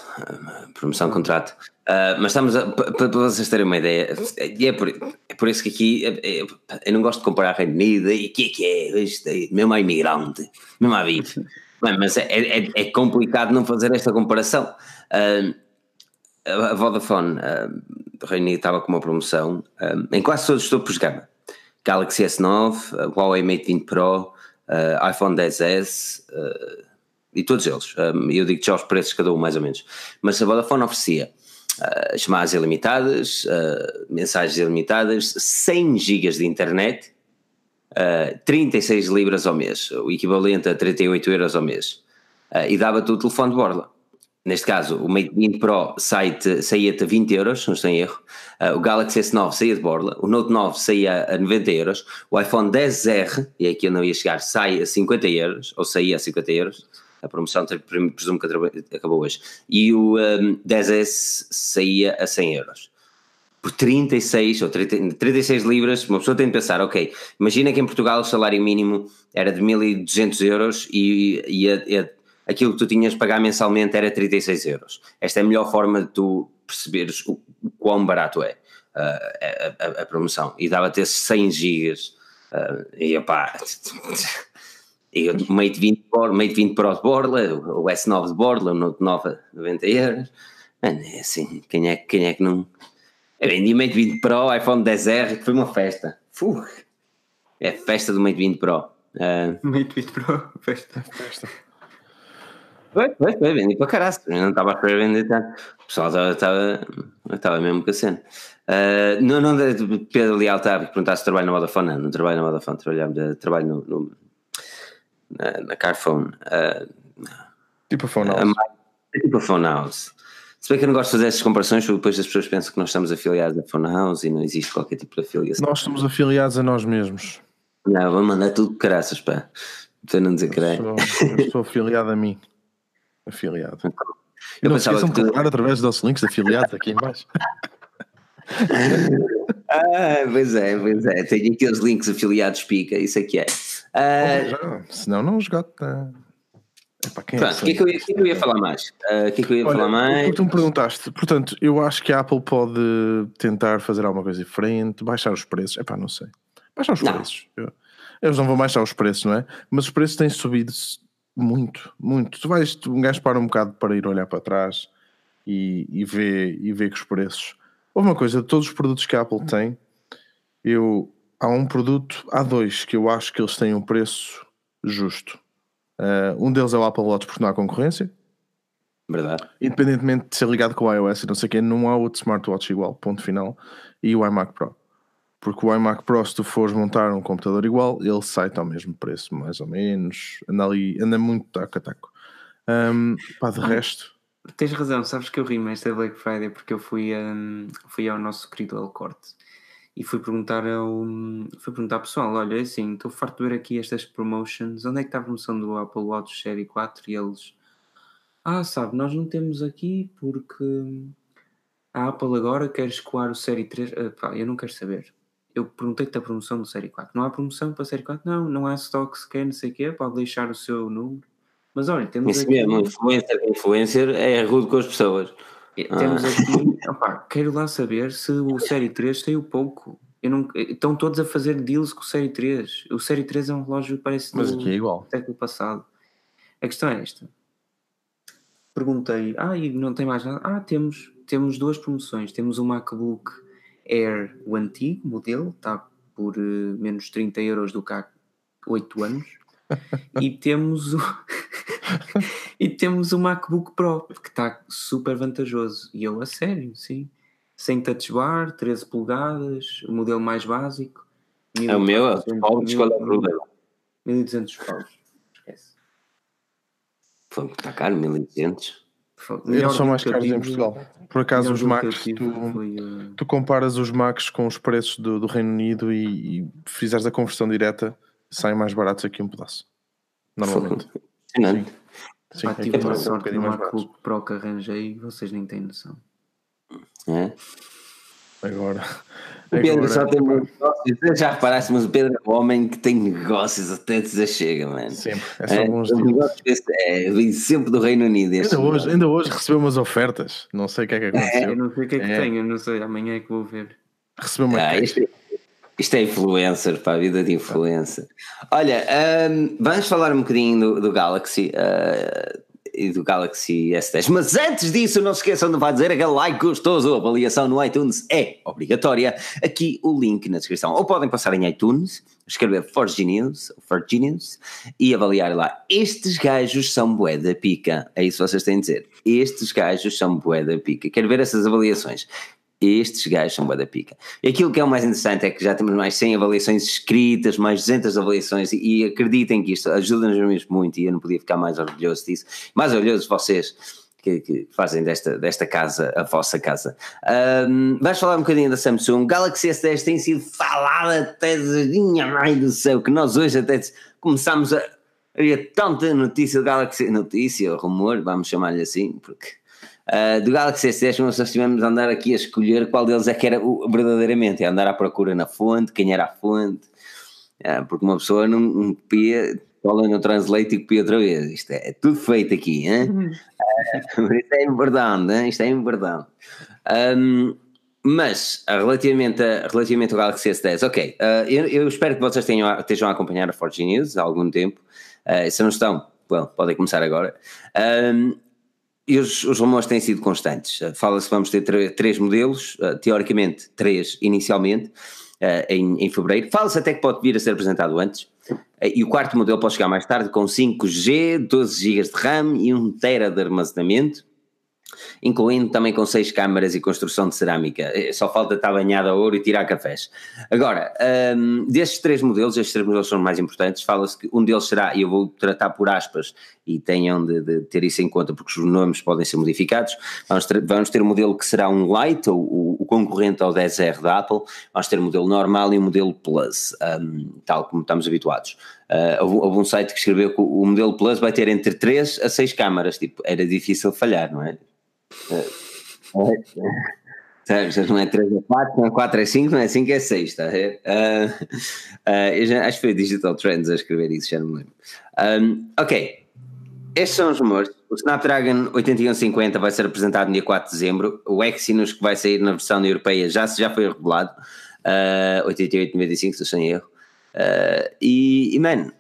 promoção contrato. Uh, mas estamos para vocês terem uma ideia, e é por, é por isso que aqui é, é, eu não gosto de comparar Reino Unido e o que é que é, isto, mesmo a imigrante, mesmo a vida. Mas é, é, é, complicado não fazer esta comparação. Uh, a Vodafone uh, do Reino Unido estava com uma promoção em quase todos os topos de gama. Galaxy S9, uh, Huawei Mate 20 Pro, iPhone 10s uh, e todos eles. Um, eu digo já os preços cada um mais ou menos. Mas a Vodafone oferecia chamadas ilimitadas, mensagens ilimitadas, 100 GB de internet uh, 36 libras ao mês, o equivalente a 38 euros ao mês, uh, e dava-te o telefone de borla. Neste caso, o Mate 20 Pro saía-te a 20 euros, não estou em erro. Uh, o Galaxy S9 saía de borla. O Note 9 saía a 90 euros. O iPhone 10R, e aqui eu não ia chegar, sai a 50 euros, ou saía a 50 euros. A promoção presumo que acabou hoje. E o um, 10S saía a 100 euros por 36 ou 30, 36 libras, uma pessoa tem de pensar, ok, imagina que em Portugal o salário mínimo era de 1200 euros e, e, a, a, aquilo que tu tinhas de pagar mensalmente era 36 euros. Esta é a melhor forma de tu perceberes o, o quão barato é uh, a, a, promoção. E dava-te esses 100 gigas uh, e opá... E o Mate 20, Mate 20 Pro de Borla, o S9 de Borla, o Note 9 a 90 euros. Mano, é assim, quem é, quem é que não eu vendi o Mate 20 Pro, iPhone 10R, que foi uma festa. Fuh. É festa do Mate 20 Pro. Uh... Mate 20 Pro, festa. festa. Foi, foi, foi, vendi para caralho. Eu não estava a querer vender tanto. O pessoal estava, estava, mesmo com a cena. Uh, não, não, Pedro Leal estava a perguntar se trabalho na Vodafone. Não, não trabalho na Vodafone, trabalho, trabalho no, no na, na Carphone. Uh, Tipo a Phone House. É tipo a Phone House. Se bem que eu não gosto de fazer essas comparações, porque depois as pessoas pensam que nós estamos afiliados à Phone House e não existe qualquer tipo de afiliação. Nós estamos afiliados a nós mesmos. Não, vou mandar tudo caraças, pá. Para não dizer que Eu sou, eu sou afiliado a mim. Afiliado. Eu não esqueçam de clicar através dos nossos links de afiliados aqui em baixo. Ah, pois é, pois é. Tenho aqui os links afiliados pica, isso aqui é. Já, senão não esgota. Epá, quem é pronto, o que, é que, eu ia- o que é que eu ia falar mais? Ah, O que é que eu ia Olha, falar mais? que tu me perguntaste, portanto, eu acho que a Apple pode tentar fazer alguma coisa diferente, baixar os preços. Epá, não sei. Baixar os Não. preços. Eles não vão baixar os preços, não é? Mas os preços têm subido muito, muito. Tu vais, tu, um gajo para um bocado para ir olhar para trás e, e ver e ver que os preços. Houve uma coisa, de todos os produtos que a Apple tem, eu há um produto, há dois que eu acho que eles têm um preço justo. Ah, um deles é o Apple Watch porque não há concorrência, Verdade. independentemente de ser ligado com o iOS e não sei o quê, não há outro smartwatch igual, ponto final. E o iMac Pro. Porque o iMac Pro, se tu fores montar um computador igual, ele sai ao mesmo preço, mais ou menos. Anda ali, anda muito taco a taco. Um, pá, de resto, Tens razão, sabes que eu ri esta Black Friday porque eu fui, hum, fui ao nosso querido El Corte e fui perguntar ao fui perguntar ao pessoal, olha, é assim, estou farto de ver aqui estas promotions, onde é que está a promoção do Apple Watch Série 4? E eles, ah, sabe, nós não temos aqui porque a Apple agora quer escoar o Série 3. Ah, pá, eu não quero saber. Eu perguntei-te a promoção do Série 4. Não há promoção para a Série 4? Não, não há stock sequer, não sei o quê, pode deixar o seu número. Mas olha, temos Isso aqui... mesmo, influencer, influencer é rude com as pessoas. E Temos aqui, opá, quero lá saber se o Série 3 saiu pouco. Eu não, estão todos a fazer deals com o Série 3. O Série 3 é um relógio que parece mas do aqui é igual. século passado. A questão é esta. Perguntei, ah, e não tem mais nada? Ah, temos, temos duas promoções. Temos o MacBook Air, o antigo modelo, está por eh, menos 30 euros do que há 8 anos. e temos o e temos o MacBook Pro que está super vantajoso e eu a sério, sim sem touch bar, 13 polegadas o modelo mais básico É o meu, é o 1400, pobres, qual é o problema? 1200 paus esquece Pô, Está caro, 1200. Fogo. Eles são mais caros em Portugal. Por acaso, os Macs, tu, foi, uh, tu comparas os Macs com os preços do, do Reino Unido e, e fizeres a conversão direta, saem mais baratos aqui um pedaço. Normalmente. Impressionante. Sim, pá, tive são uma um sorte mais baratos. MacBook Pro que arranjei vocês nem têm noção É? Agora, O Pedro agora- só tem bons negócios. Eu já reparaste, mas o Pedro é um homem que tem negócios até desachega, mano. Sempre. É só É, dias. negócios desse- é, vem sempre do Reino Unido. este Ainda hoje, negócio. ainda hoje recebeu umas ofertas. Não sei o que é que eu aconteceu. não sei o que é que É. tenho eu não sei, amanhã é que vou ver Recebeu uma Ah, isto, é- isto é influencer, para a vida de influencer. Olha, hum, vamos falar um bocadinho do, do Galaxy ah, e do Galaxy S10. Mas antes disso, não se esqueçam de vai dizer aquele like gostoso. A avaliação no iTunes é obrigatória. Aqui o link na descrição. Ou podem passar em iTunes, escrever Forge News, Forge News e avaliar lá. Estes gajos são bué da pica. É isso que vocês têm de dizer. Estes gajos são bué da pica. Quero ver essas avaliações. Estes gajos são da pica. E aquilo que é o mais interessante é que já temos mais 100 avaliações escritas, mais 200 avaliações, e, e acreditem que isto ajuda-nos mesmo muito, e eu não podia ficar mais orgulhoso disso. Mais orgulhoso de vocês que, que fazem desta, desta casa a vossa casa. Ahm, vais falar um bocadinho da Samsung. Galaxy S10 tem sido falada até minha mãe do céu, que nós hoje até começámos a. Havia tanta notícia do Galaxy, notícia, rumor, vamos chamar-lhe assim, porque Uh, do Galaxy S10 nós estivemos a andar aqui a escolher qual deles é que era o, verdadeiramente, a andar à procura na fonte, quem era a fonte, uh, porque uma pessoa não, não copia, cola no Translate e copia outra vez, isto é, é tudo feito aqui, hein? uh, isto é importante, hein? isto é importante. Um, mas, relativamente, a, relativamente ao Galaxy S10, ok, uh, eu, eu, espero que vocês tenham, estejam a acompanhar a Forge News há algum tempo, se não estão, well, podem começar agora. Um, e os, os rumores têm sido constantes. Uh, Fala-se vamos ter três modelos, uh, teoricamente três inicialmente, uh, em, em fevereiro. Fala-se até que pode vir a ser apresentado antes. e o quarto modelo pode chegar mais tarde com 5G, 12 GB de RAM e 1 TB de armazenamento. Incluindo também com seis câmaras e construção de cerâmica. Eh, só falta estar banhada a ouro e tirar cafés. Agora, um, destes três modelos, estes três modelos são mais importantes, fala-se que um deles será, e eu vou tratar por aspas, e tenham de, de, ter isso em conta porque os nomes podem ser modificados, vamos ter, vamos ter um modelo que será um Lite, o, o concorrente ao 10R da Apple, vamos ter um modelo normal e um modelo Plus, um, tal como estamos habituados. Uh, houve, um site que escreveu que o modelo Plus vai ter entre 3 a 6 câmaras, tipo, era difícil falhar, não é? Sabes, não é 3 a 4, não é 4 a 5, não é 5 a 6, está a ver? Uh, uh, já, acho que foi Digital Trends a escrever isso, já não me lembro. Um, ok, estes são os rumores. O Snapdragon 8150 vai ser apresentado no dia 4 de dezembro. O Exynos, que vai sair na versão europeia, já, já foi revelado. Uh, 8895, se sem erro. Uh, e, e, mano,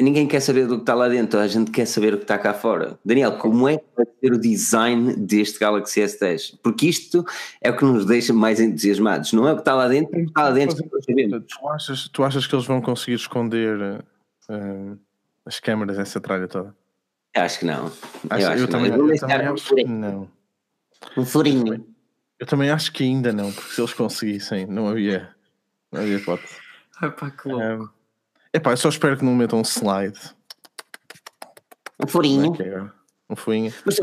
ninguém quer saber do que está lá dentro, a gente quer saber o que está cá fora. Daniel, como é que vai ser o design deste Galaxy S10? Porque isto é o que nos deixa mais entusiasmados, não é o que está lá dentro, o que está lá dentro Tu achas, tu achas que eles vão conseguir esconder uh, as câmaras nessa tralha toda? Acho que não. Acho, eu, acho eu, também, eu, eu também acho que não. Um furinho. Eu também acho que ainda não, porque se eles conseguissem, não havia, não havia hipótese. Ai pá, que louco. Um, Epá, eu só espero que não metam um slide. Um furinho. É é? Um furinho. Mas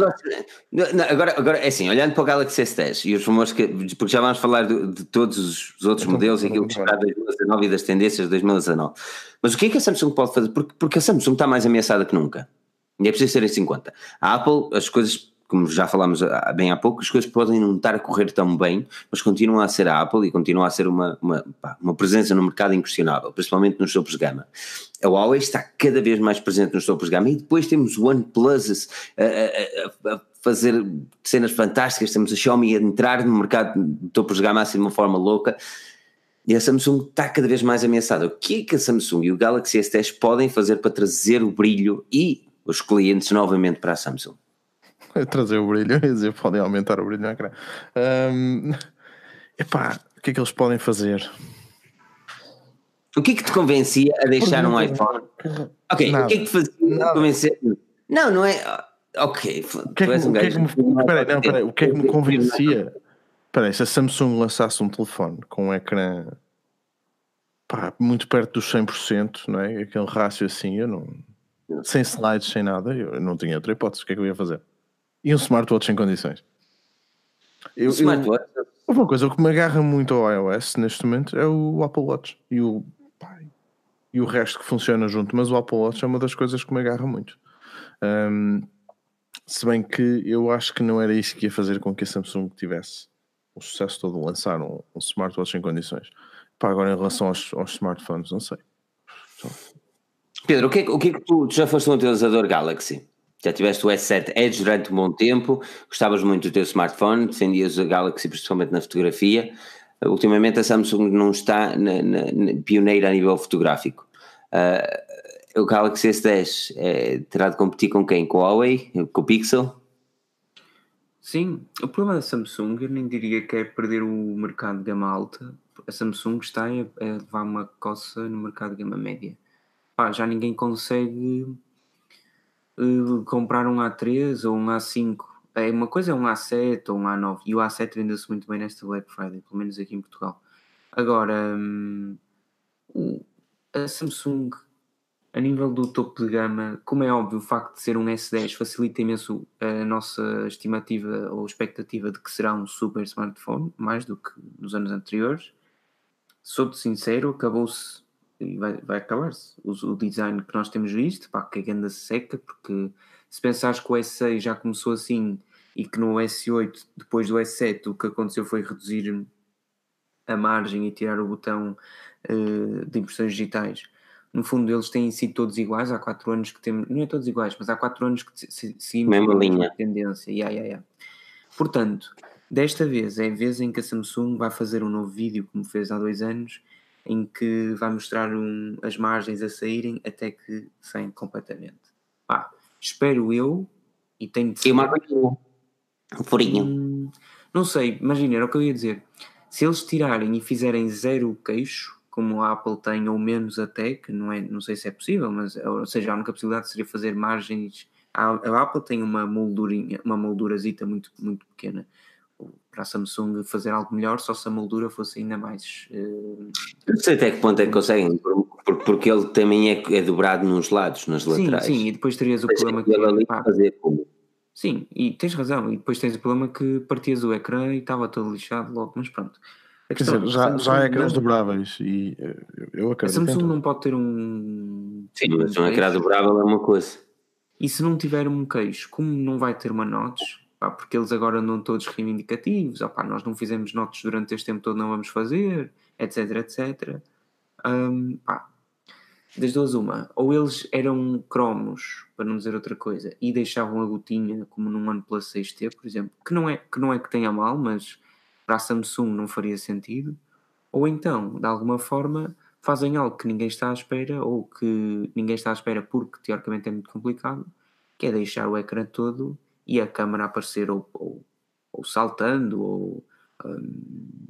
agora, agora, é assim, olhando para o Galaxy S10 e os rumores que. Porque já vamos falar de, de todos os outros então, modelos e aquilo que está 2019 e das tendências de 2019. Mas o que é que a Samsung pode fazer? Porque, porque a Samsung está mais ameaçada que nunca. E é preciso ter em 50. A Apple, as coisas como já falámos bem há pouco, as coisas podem não estar a correr tão bem, mas continuam a ser a Apple e continua a ser uma, uma, uma presença no mercado inquestionável, principalmente nos topos de gama. A Huawei está cada vez mais presente nos topos de gama e depois temos o OnePlus a, a, a, fazer cenas fantásticas, temos a Xiaomi a entrar no mercado de topos de gama assim de uma forma louca. E a Samsung está cada vez mais ameaçada. O que é que a Samsung e o Galaxy S10 podem fazer para trazer o brilho e os clientes novamente para a Samsung? trazer o brilho, dizer, podem aumentar o brilho no ecrã. Um, epá, o que é que eles podem fazer? O que é que te convencia a deixar um iPhone? Ok, Nada. o que é que te fazia convencer? Não, não é. Ok, o que é que, um o que, é que me, peraí, não, peraí, o que é que me convencia? Peraí, se a Samsung lançasse um telefone com um ecrã pá, muito perto dos 100%, não é? Aquele rácio assim, eu não. Sem slides, sem nada, eu não tinha outra hipótese. O que é que eu ia fazer? E um smartwatch em condições. Eu, smartwatch? Eu, uma coisa, o que me agarra muito ao iOS neste momento é o Apple Watch e o, e o resto que funciona junto, mas o Apple Watch é uma das coisas que me agarra muito. Um, se bem que eu acho que não era isso que ia fazer com que a Samsung tivesse o sucesso todo de lançar um, um smartwatch em condições. Pá, agora em relação aos, aos smartphones, não sei. Pedro, o que, é, o que é que tu, tu já foste um utilizador Galaxy? Já tiveste o S7 Edge durante um bom tempo, gostavas muito do teu smartphone, defendias a Galaxy principalmente na fotografia. Ultimamente a Samsung não está na, na, na pioneira a nível fotográfico. Uh, o Galaxy S10 é, terá de competir com quem? Com o Huawei? Com o Pixel? Sim, o problema da Samsung eu nem diria que é perder o mercado de gama alta. A Samsung está a levar uma coça no mercado de gama média. Pá, já ninguém consegue uh, comprar um A3 ou um A5. É, uma coisa é um A7 ou um A9 e o A7 vende-se muito bem nesta Black Friday, pelo menos aqui em Portugal. Agora, hum, a Samsung, a nível do topo de gama, como é óbvio, o facto de ser um S10 facilita imenso a nossa estimativa ou expectativa de que será um super smartphone, mais do que nos anos anteriores. Sou-te sincero, acabou-se e vai, vai acabar-se. O, o, design que nós temos visto, pá, que é ganda seca, porque se pensares que o S6 já começou assim e que no S8, depois do S7, o que aconteceu foi reduzir a margem e tirar o botão uh, de impressões digitais. No fundo, eles têm sido todos iguais. Há 4 anos que temos, não é todos iguais, mas há 4 anos que seguimos a linha. tendência. Yeah, yeah, yeah. Portanto, desta vez é a vez em que a Samsung vai fazer um novo vídeo, como fez há dois anos, em que vai mostrar um, as margens a saírem até que saem completamente. Pá, espero eu e tenho de ser. E uma um furinho. Hum, não sei, imagina, era o que eu ia dizer. Se eles tirarem e fizerem zero queixo, como a Apple tem, ou menos até, que não, é, não sei se é possível, mas ou seja, a única possibilidade seria fazer margens A, a Apple tem uma moldurinha, uma moldurazita muito, muito pequena. Para a Samsung fazer algo melhor, só se a moldura fosse ainda mais. Uh, não sei até que ponto é que conseguem, porque ele também é, é dobrado nos lados, nas laterais. Sim, sim, e depois terias o Mas problema que. Ali pá, fazer como? Sim, e tens razão, e depois tens o problema que partias o ecrã e estava todo lixado logo, mas pronto. Quer dizer, já, já há ecrãs dobráveis e eh, eu acredito. A Samsung não pode ter um. Sim, mas um ecrã dobrável é uma coisa. E se não tiver um queixo, como não vai ter uma notes, pá, porque eles agora não todos reivindicativos, ah, pá, nós não fizemos notes durante este tempo todo, não vamos fazer, etc, etc. Um, pá, das duas uma, ou eles eram cromos, para não dizer outra coisa, e deixavam a gotinha como num OnePlus 6T, por exemplo, que não é que, não é que tenha mal, mas para a Samsung não faria sentido, ou então, de alguma forma, fazem algo que ninguém está à espera, ou que ninguém está à espera porque teoricamente é muito complicado, que é deixar o ecrã todo e a câmera aparecer ou, ou, ou saltando, ou, um,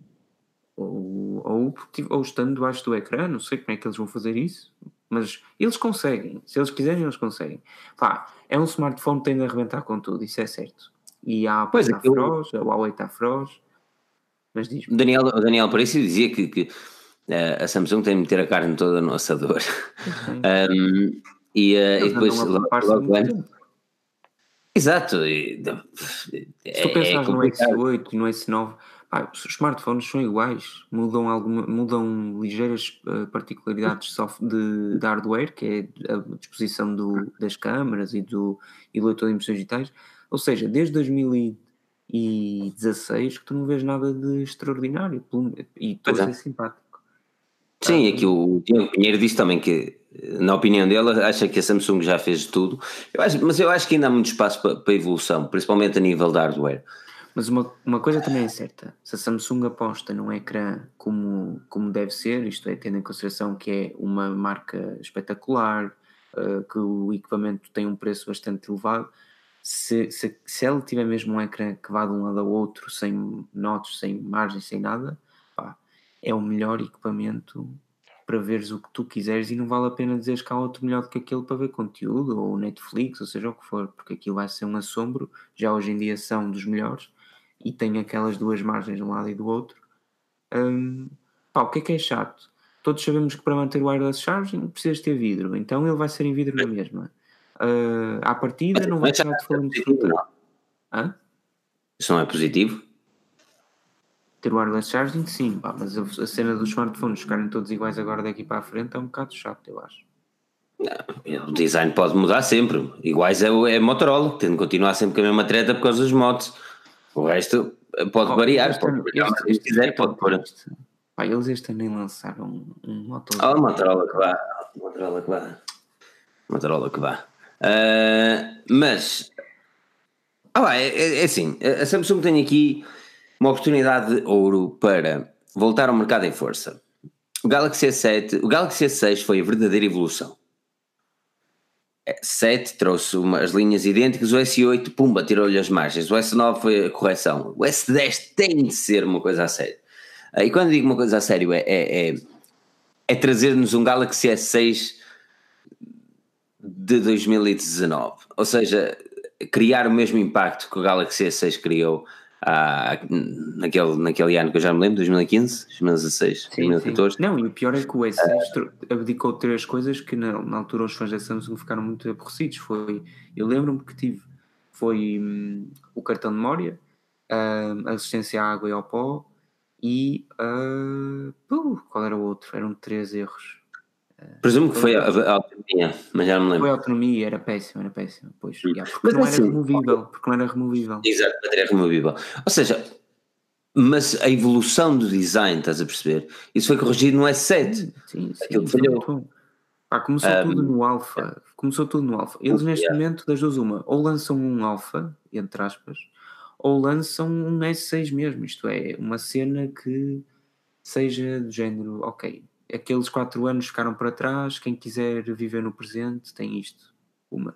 ou, ou, ou estando debaixo do ecrã, não sei como é que eles vão fazer isso, mas eles conseguem, se eles quiserem, eles conseguem. Pá, é um smartphone que tem de arrebentar com tudo, isso é certo. E há a Apple está eu... froz, a Huawei está froz, mas diz O Daniel, o Daniel Parecio dizia que, que uh, a Samsung tem de meter a carne toda no assador. um, e, uh, e depois logo, logo Exato. E, Se tu pensares é no S8, no S9, pá, os smartphones são iguais, mudam, alguma, mudam ligeiras uh, particularidades soft de, de, hardware, que é a disposição do, das câmaras e do, e do leitor de impressões digitais. Ou seja, desde 2000 e 16 que tu não vês nada de extraordinário e todo é. simpático. Sim, aqui o Diego Pinheiro disse também que, na opinião dele, acha que a Samsung já fez tudo, eu acho, mas eu acho que ainda há muito espaço para, para evolução, principalmente a nível de hardware. Mas uma, uma coisa também é certa: se a Samsung aposta num ecrã como, como deve ser, isto é, tendo em consideração que é uma marca espetacular, uh, que o equipamento tem um preço bastante elevado, se, se, se ela tiver mesmo um ecrã que vá de um lado ao outro, sem notas, sem margem, sem nada, é o melhor equipamento para veres o que tu quiseres e não vale a pena dizeres que há outro melhor do que aquele para ver conteúdo, ou Netflix, ou seja o que for, porque aquilo vai ser um assombro, já hoje em dia são dos melhores e tem aquelas duas margens de um lado e do outro. Hum, pá, o que é que é chato? Todos sabemos que para manter o wireless charging precisas ter vidro, então ele vai ser em vidro na mesma uh, à partida não vai ter alto-falante de fruta. Hã? Isso não é positivo? Ter wireless charging, sim, pá, mas a, cena dos smartphones ficarem todos iguais agora daqui para a frente é um bocado chato, eu acho. Não, o design pode mudar sempre. Iguais é, é Motorola, tem de continuar sempre com a mesma treta por causa dos motos. O resto eh, pode oh, variar, pode variar, este, este, quiser, pode pôr. Pá, eles este ano nem lançaram um, um Motorola. Oh, Motorola que vá. Motorola que vá. Motorola que vá. Uh, mas ah, é, é, é, assim, a Samsung tem aqui uma oportunidade de ouro para voltar ao mercado em força. O Galaxy S7, o Galaxy S6 foi a verdadeira evolução. 7 trouxe uma, as linhas idênticas, o S8, pumba, tirou-lhe as margens, o S9 foi a correção, o S10 tem de ser uma coisa a sério. E quando digo uma coisa a sério, é, é, é, é trazer-nos um Galaxy S6 de 2019. Ou seja, criar o mesmo impacto que o Galaxy S6 criou ah, naquele, naquele ano que eu já me lembro, 2015, 2016, sim, 2014. Sim. Não, e o pior é que o S6 abdicou três coisas que na, na, altura os fãs da Samsung ficaram muito aborrecidos. Foi, eu lembro-me que tive, foi hum, o cartão de memória, hum, a assistência à água e ao pó e uh, uh, qual era o outro? Eram três erros. Presumo que foi a, a, autonomia, mas já não me lembro. Foi a autonomia, era péssimo, era péssimo. Pois, hum. yeah, porque mas não assim, era removível, porque não era removível. Exato, era removível. Ou seja, mas a evolução do design, estás a perceber? Isso foi corrigido no S7. Sim, sim. Aquilo falhou. Pá, começou um, tudo no Alpha. Começou tudo no Alpha. Eles neste yeah. momento, das duas uma, ou lançam um Alpha, entre aspas, ou lançam um S6 mesmo. Isto é, uma cena que seja do género, ok, aqueles quatro anos ficaram para trás, quem quiser viver no presente tem isto, uma.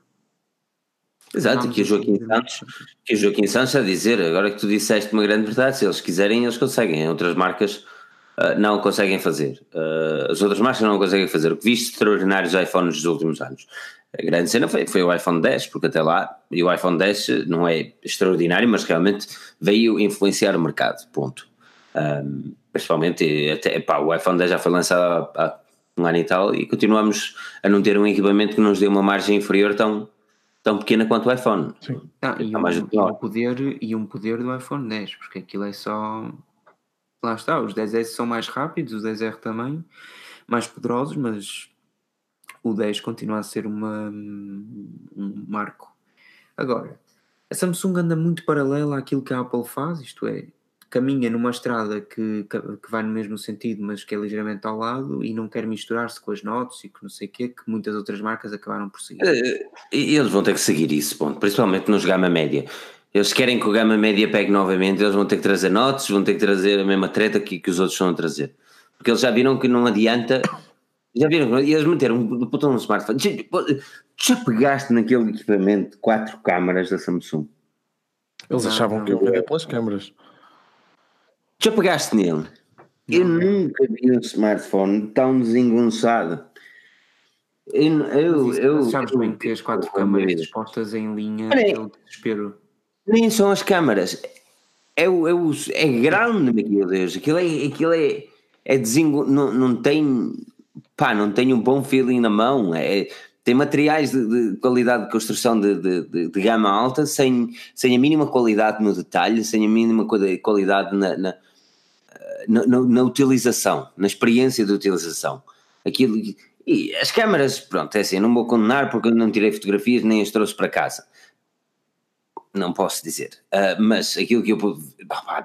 Exato, aqui o Joaquim Santos, que o Joaquim Santos a dizer, agora que tu disseste uma grande verdade, se eles quiserem, eles conseguem, outras marcas uh, não conseguem fazer, uh, as outras marcas não conseguem fazer, o que viste extraordinários iPhones dos últimos anos, A grande cena foi, foi o iPhone 10, porque até lá, e o iPhone 10 não é extraordinário, mas realmente veio influenciar o mercado, ponto. Um, principalmente, até, pá, o iPhone 10 já foi lançado há, há um ano e tal, e continuamos a não ter um equipamento que nos dê uma margem inferior tão, tão pequena quanto o iPhone. Sim. Ah, e, um, e um poder, e um poder do iPhone 10, porque aquilo é só. Lá está, os 10S são mais rápidos, os 10R também, mais poderosos, mas o 10 continua a ser uma, um marco. Agora, a Samsung anda muito paralela àquilo que a Apple faz, isto é, caminha numa estrada que, que vai no mesmo sentido, mas que é ligeiramente ao lado e não quer misturar-se com as notas e que não sei o quê, que muitas outras marcas acabaram por seguir. Eh, E eles vão ter que seguir isso, ponto. principalmente nos gama média. Eles querem que o gama média pegue novamente, eles vão ter que trazer notes, vão ter que trazer a mesma treta que, que os outros estão a trazer. Porque eles já viram que não adianta. Já viram que eles meteram um botão no smartphone. Já, já pegaste naquele equipamento quatro câmaras da Samsung? Eles Não, achavam não. que eu vender pelas câmaras. Já pegaste nele? Eu nunca vi um smartphone tão desengonçado. Eu, eu, eu, sabes eu- bem que as quatro câmaras dispostas em linha Olha é o desespero. Nem são as câmaras. É, o, é, o, é grande, meu Deus. Aquilo é. Aquilo é, é desengo, não, não tem. Pá, não tem um bom feeling na mão. É, tem materiais de, de qualidade de construção de, de, de- de gama alta sem, sem a mínima qualidade no detalhe, sem a mínima quali- qualidade na, na, na, na- utilização, na experiência de utilização. Aquilo, e as câmaras, pronto, é assim, não vou condenar porque eu não tirei fotografias nem as trouxe para casa não posso dizer, Ah, mas aquilo que eu pude-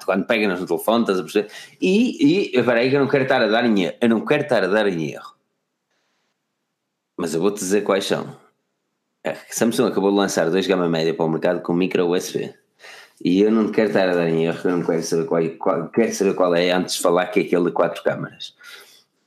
quando pega no telefone, estás a perceber? E, e espera aí que eu não quero estar a dar em erro, eu não quero estar a dar em erro, mas eu vou-te dizer quais são. A Samsung acabou de lançar dois gama média para o mercado com micro USB. E eu não quero estar a dar em erro, eu não quero saber qual, qual- quero saber qual é antes de falar que é aquele de quatro câmaras.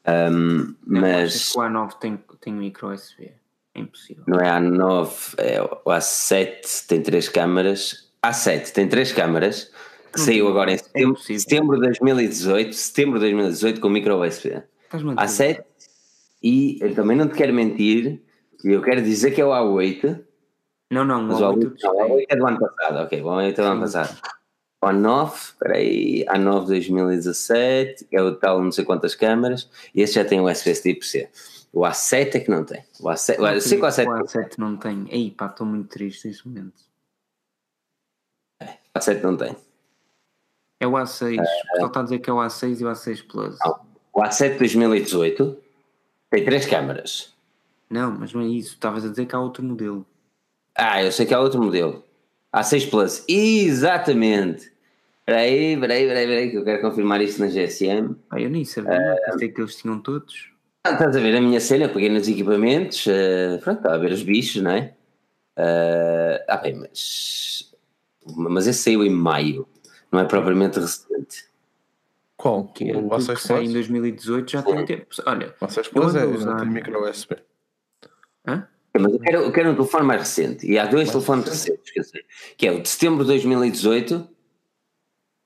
Ahm, Não, mas que o A9 tem, tem micro USB. É impossível. não é A9, é o A7 tem três câmaras. A7 tem três câmaras que Não saiu tem, agora em é setembro, impossível. setembro de 2018, setembro de 2018 com micro USB. Estás-me a A7 dizer? e eu também não te quero mentir, e eu quero dizer que é o A8, Não, não, mas o o A8 A8, eu não, o testei. A8 é do ano passado, ok, o A8 é do ano passado. O A9, espera aí, A9 2017, é o tal não sei quantas câmaras, e esse já tem o USB tipo C. O A7 é que não tem. O A7, Não o acredito A7 que o A7 não tem. Ei, pá, estou muito triste neste momento. o A7 não tem. É o A6. O pessoal está a dizer que é o A6 e o A6 Plus. Não. O A7 2018 tem três câmaras. Não, mas não é isso. Estavas a dizer que há outro modelo. Ah, eu sei que há outro modelo. A6 Plus. Exatamente. Espera aí, espera aí, espera aí, espera aí, que eu quero confirmar isto na GSM. Ah, eu nem sabia. É. Pensei que eles tinham todos. Ah, estás a ver a minha cena, peguei nos equipamentos, eh, pronto, estava a ver os bichos, não é? Eh, ah, bem, mas. Mas esse saiu em maio, não é propriamente recente. Qual? Que é o tudo que A6 sai em Plus? 2018 já tem tempo. Olha, O A6 Eu Plus é, usar. tem micro USB. hã? Mas eu quero, eu quero um telefone mais recente. E há dois Mais telefones recente? recentes que é o de setembro de 2018.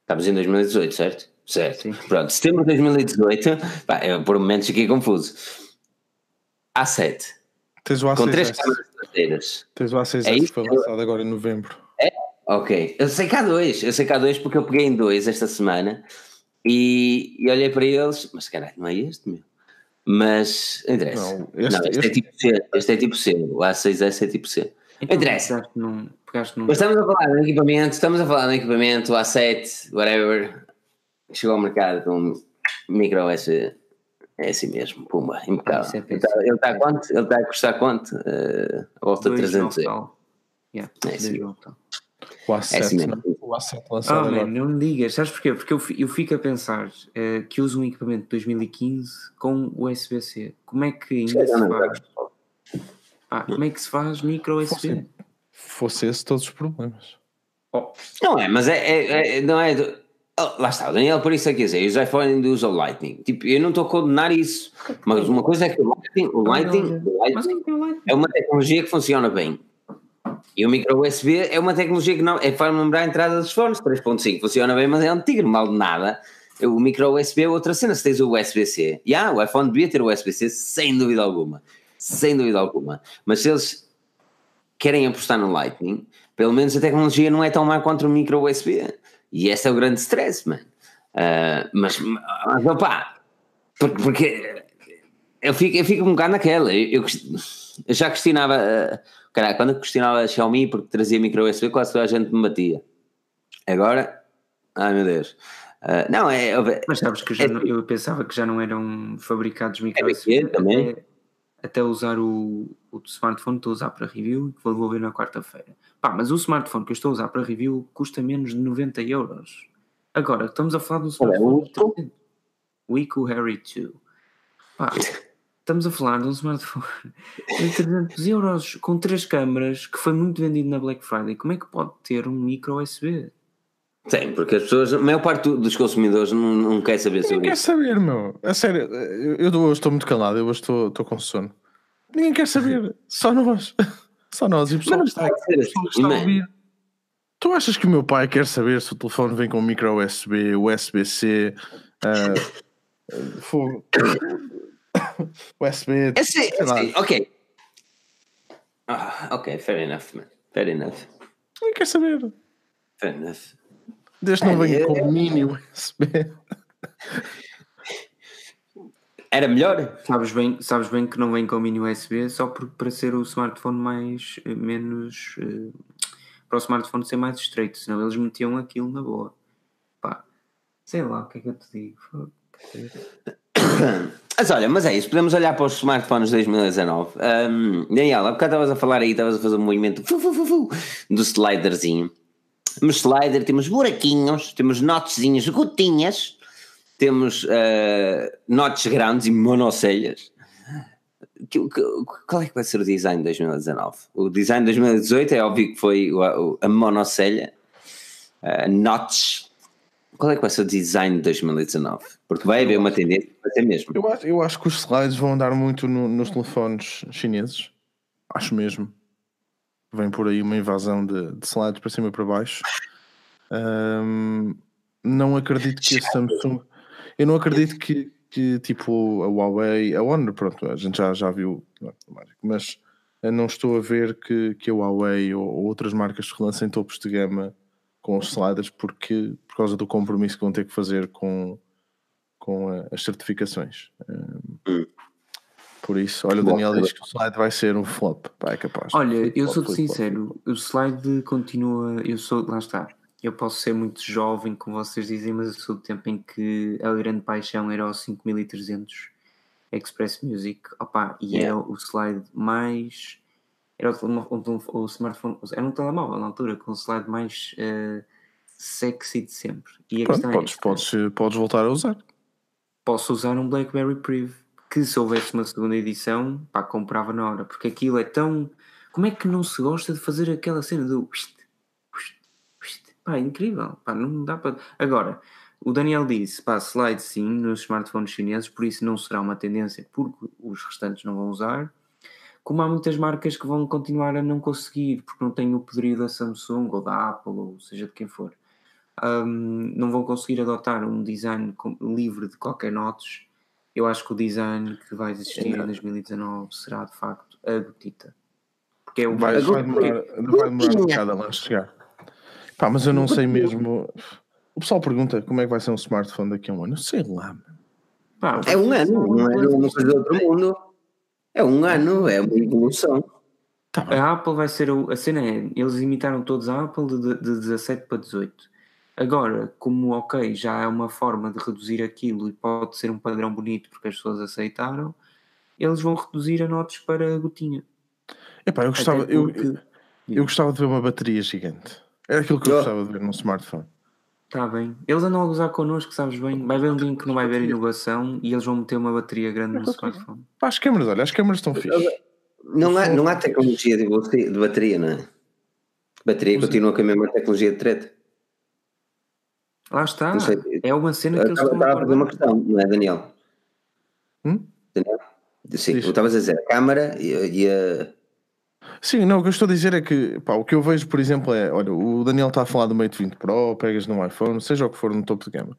Estamos em 2018, certo? Certo. Sim. Pronto, setembro de 2018. Pá, eu por momentos fiquei confuso. A7. Tens o Com três A6S. câmaras traseiras. Tens o A6S É que foi lançado agora em novembro. Ok. Eu sei que há dois. Eu sei que há dois porque eu peguei em dois esta semana. E, e olhei para eles. Mas caralho, não é este, meu? Mas interessa. Não, Não, este- este, é este- tipo C. Este é tipo C. O A6S é tipo C. Então, Interessa. Num, num Mas estamos a falar de um equipamento, estamos a falar de equipamento A7, whatever, que chegou ao mercado com micro USB. É assim mesmo, pumba, impecável. Isso é ele está ele tá a quanto? Ele está a custar quanto? Eh, a volta de dois 300 ao euros. Yeah, É assim. O É assim A7, não. O A7 Ah, lançado agora. mano, não me digas. Sabes porquê? Porque eu, eu fico a pensar eh, que uso um equipamento de 2015 com USB-C. Como é que ainda se faz? Ah, como é que se faz micro USB? Fosse esse todos os problemas. Oh, Não é, mas é, é- é- não é. do- Oh, lá está, o Daniel por isso é que dizer, os iPhone ainda usam o Lightning. Tipo, eu não estou a condenar isso, mas uma coisa é que o Lightning, o Lightning, é é o Lightning? é uma tecnologia que funciona bem. E o micro USB é uma tecnologia que não é faz lembrar a entrada dos fones 3.5, funciona bem, mas é um tigre, mal de nada. O micro USB é outra cena, se tens o USB-C. Yeah, o iPhone devia ter o USB-C sem dúvida alguma. sem dúvida alguma. Mas se eles querem apostar no Lightning, pelo menos a tecnologia não é tão má contra o micro USB. E esse é o grande stress, mano. Uh, mas, mas opá, porque, porque eu, fico, eu fico um bocado naquela. Eu, eu, eu já questionava, uh, caralho, quando eu questionava a Xiaomi porque trazia micro USB, quase toda a gente me batia. Agora, ai meu Deus. Uh, não, é. Mas sabes que eu, é, não, eu, pensava que já não eram fabricados micro é USB. também. Até, até usar o, o smartphone que estou a usar para review e que vou devolver na quarta-feira. Pá, mas o smartphone que eu estou a usar para review custa menos de 90 euros. Agora, estamos a falar do smartphone. É o Ico Harry 2. Pá, estamos a falar de um smartphone de 300 euros com três câmaras que foi muito vendido na Black Friday. Como é que pode ter um micro USB? Sim, porque as pessoas, a maior parte dos consumidores não, não quer saber sobre Ninguém isso. quer saber, meu. A sério, eu, eu hoje estou muito calado, eu hoje estou, estou com sono. Ninguém quer saber, só nós. Só nós e o pessoal que está, ser assim, está a ouvir. Tu achas que o meu pai quer saber se o telefone vem com micro USB, USB-C, uh, fogo, USB? É sim, é sim, ok. Ah, ok, fair enough, man. Fair enough. Ninguém quer saber. Fair enough. Desde não venha com mini USB. Era melhor? Sabes bem, sabes bem que não vem com mini USB só por, para ser o smartphone mais eh, menos uh, para o smartphone ser mais estreito, senão eles metiam aquilo na boa. Pá, sei lá o que é que eu te digo. Mas olha, mas é isso, podemos olhar para os smartphones de 2019. Um, Daniel, há bocado estavas a falar aí, estavas a fazer um movimento fu, fu, fu, do sliderzinho. Temos slider, temos buraquinhos, temos notezinhas, gotinhas temos uh, notes grandes e monocelhas. Qual é que vai ser o design de 2019? O design de 2018 é óbvio que foi a, a monocelha, uh, notch. Qual é que vai ser o design de 2019? Porque vai haver uma tendência ser mesmo. Eu acho, eu acho que os slides vão andar muito no, nos telefones chineses. Acho mesmo. Vem por aí uma invasão de, de slides para cima e para baixo. Um, não acredito que a Samsung eu não acredito que, que tipo a Huawei, a Honor, pronto, a gente já, já viu, mas não estou a ver que, que a Huawei ou, ou outras marcas lancem topos de gama com os sliders porque, por causa do compromisso que vão ter que fazer com, com as certificações. Hum. Por isso, olha, o Daniel diz que o slide vai ser um flop, vai é capaz. Olha, eu sou sincero, o slide continua, eu sou, lá está, eu posso ser muito jovem, como vocês dizem, mas eu sou do tempo em que a grande paixão era o 5300 Express Music, opa, e yeah. era o slide mais. Era o, o, o, smartphone, era um telemóvel na altura, com o slide mais uh, sexy de sempre. E Pronto, é podes, é podes, podes voltar a usar. Posso usar um Blackberry Priv, que se houvesse uma segunda edição, pá, comprava na hora, porque aquilo é tão. Como é que não se gosta de fazer aquela cena do Pá, incrível. Pá, não dá para. Agora, o Daniel disse: pá, slide sim nos smartphones chineses, por isso não será uma tendência, porque os restantes não vão usar. Como há muitas marcas que vão continuar a não conseguir, porque não têm o poderio da Samsung ou da Apple, ou seja de quem for, um, não vão conseguir adotar um design livre de qualquer notes. Eu acho que o design que vai existir em 2019 será de facto a gotita. Porque é o vai, vai demorar, vai demorar um bocado a lá chegar. Pá, mas eu não sei mesmo. O pessoal pergunta como é que vai ser um smartphone daqui a um ano. Eu sei lá. Pá, é um ano, não é uma coisa do outro mundo. É um ano, é uma evolução. Tá a Apple vai ser. A cena é. Eles imitaram todos a Apple de, de 17 para 18. Agora, como ok, já é uma forma de reduzir aquilo e pode ser um padrão bonito porque as pessoas aceitaram, eles vão reduzir a notas para a gotinha. Epá, eu gostava, eu, eu gostava de ver uma bateria gigante. É aquilo que eu gostava de ver num smartphone. Está bem. Eles andam a gozar connosco, sabes bem? Vai haver um dia em que não vai haver inovação e eles vão meter uma bateria grande no smartphone. Pá, as câmaras, olha, as câmaras estão fixe. Não há, não há tecnologia de, de bateria, não é? Bateria continua com a mesma tecnologia de treta. Lá está. É uma cena que eles estão a fazer uma questão, não é, Daniel? Hum? Daniel? Sim, tu estavas a dizer a câmara e, e a Sim, não, o que eu estou a dizer é que pá, o que eu vejo, por exemplo, é: olha, o Daniel está a falar do Mate 20 Pro, pegas no iPhone, seja o que for no topo de gama.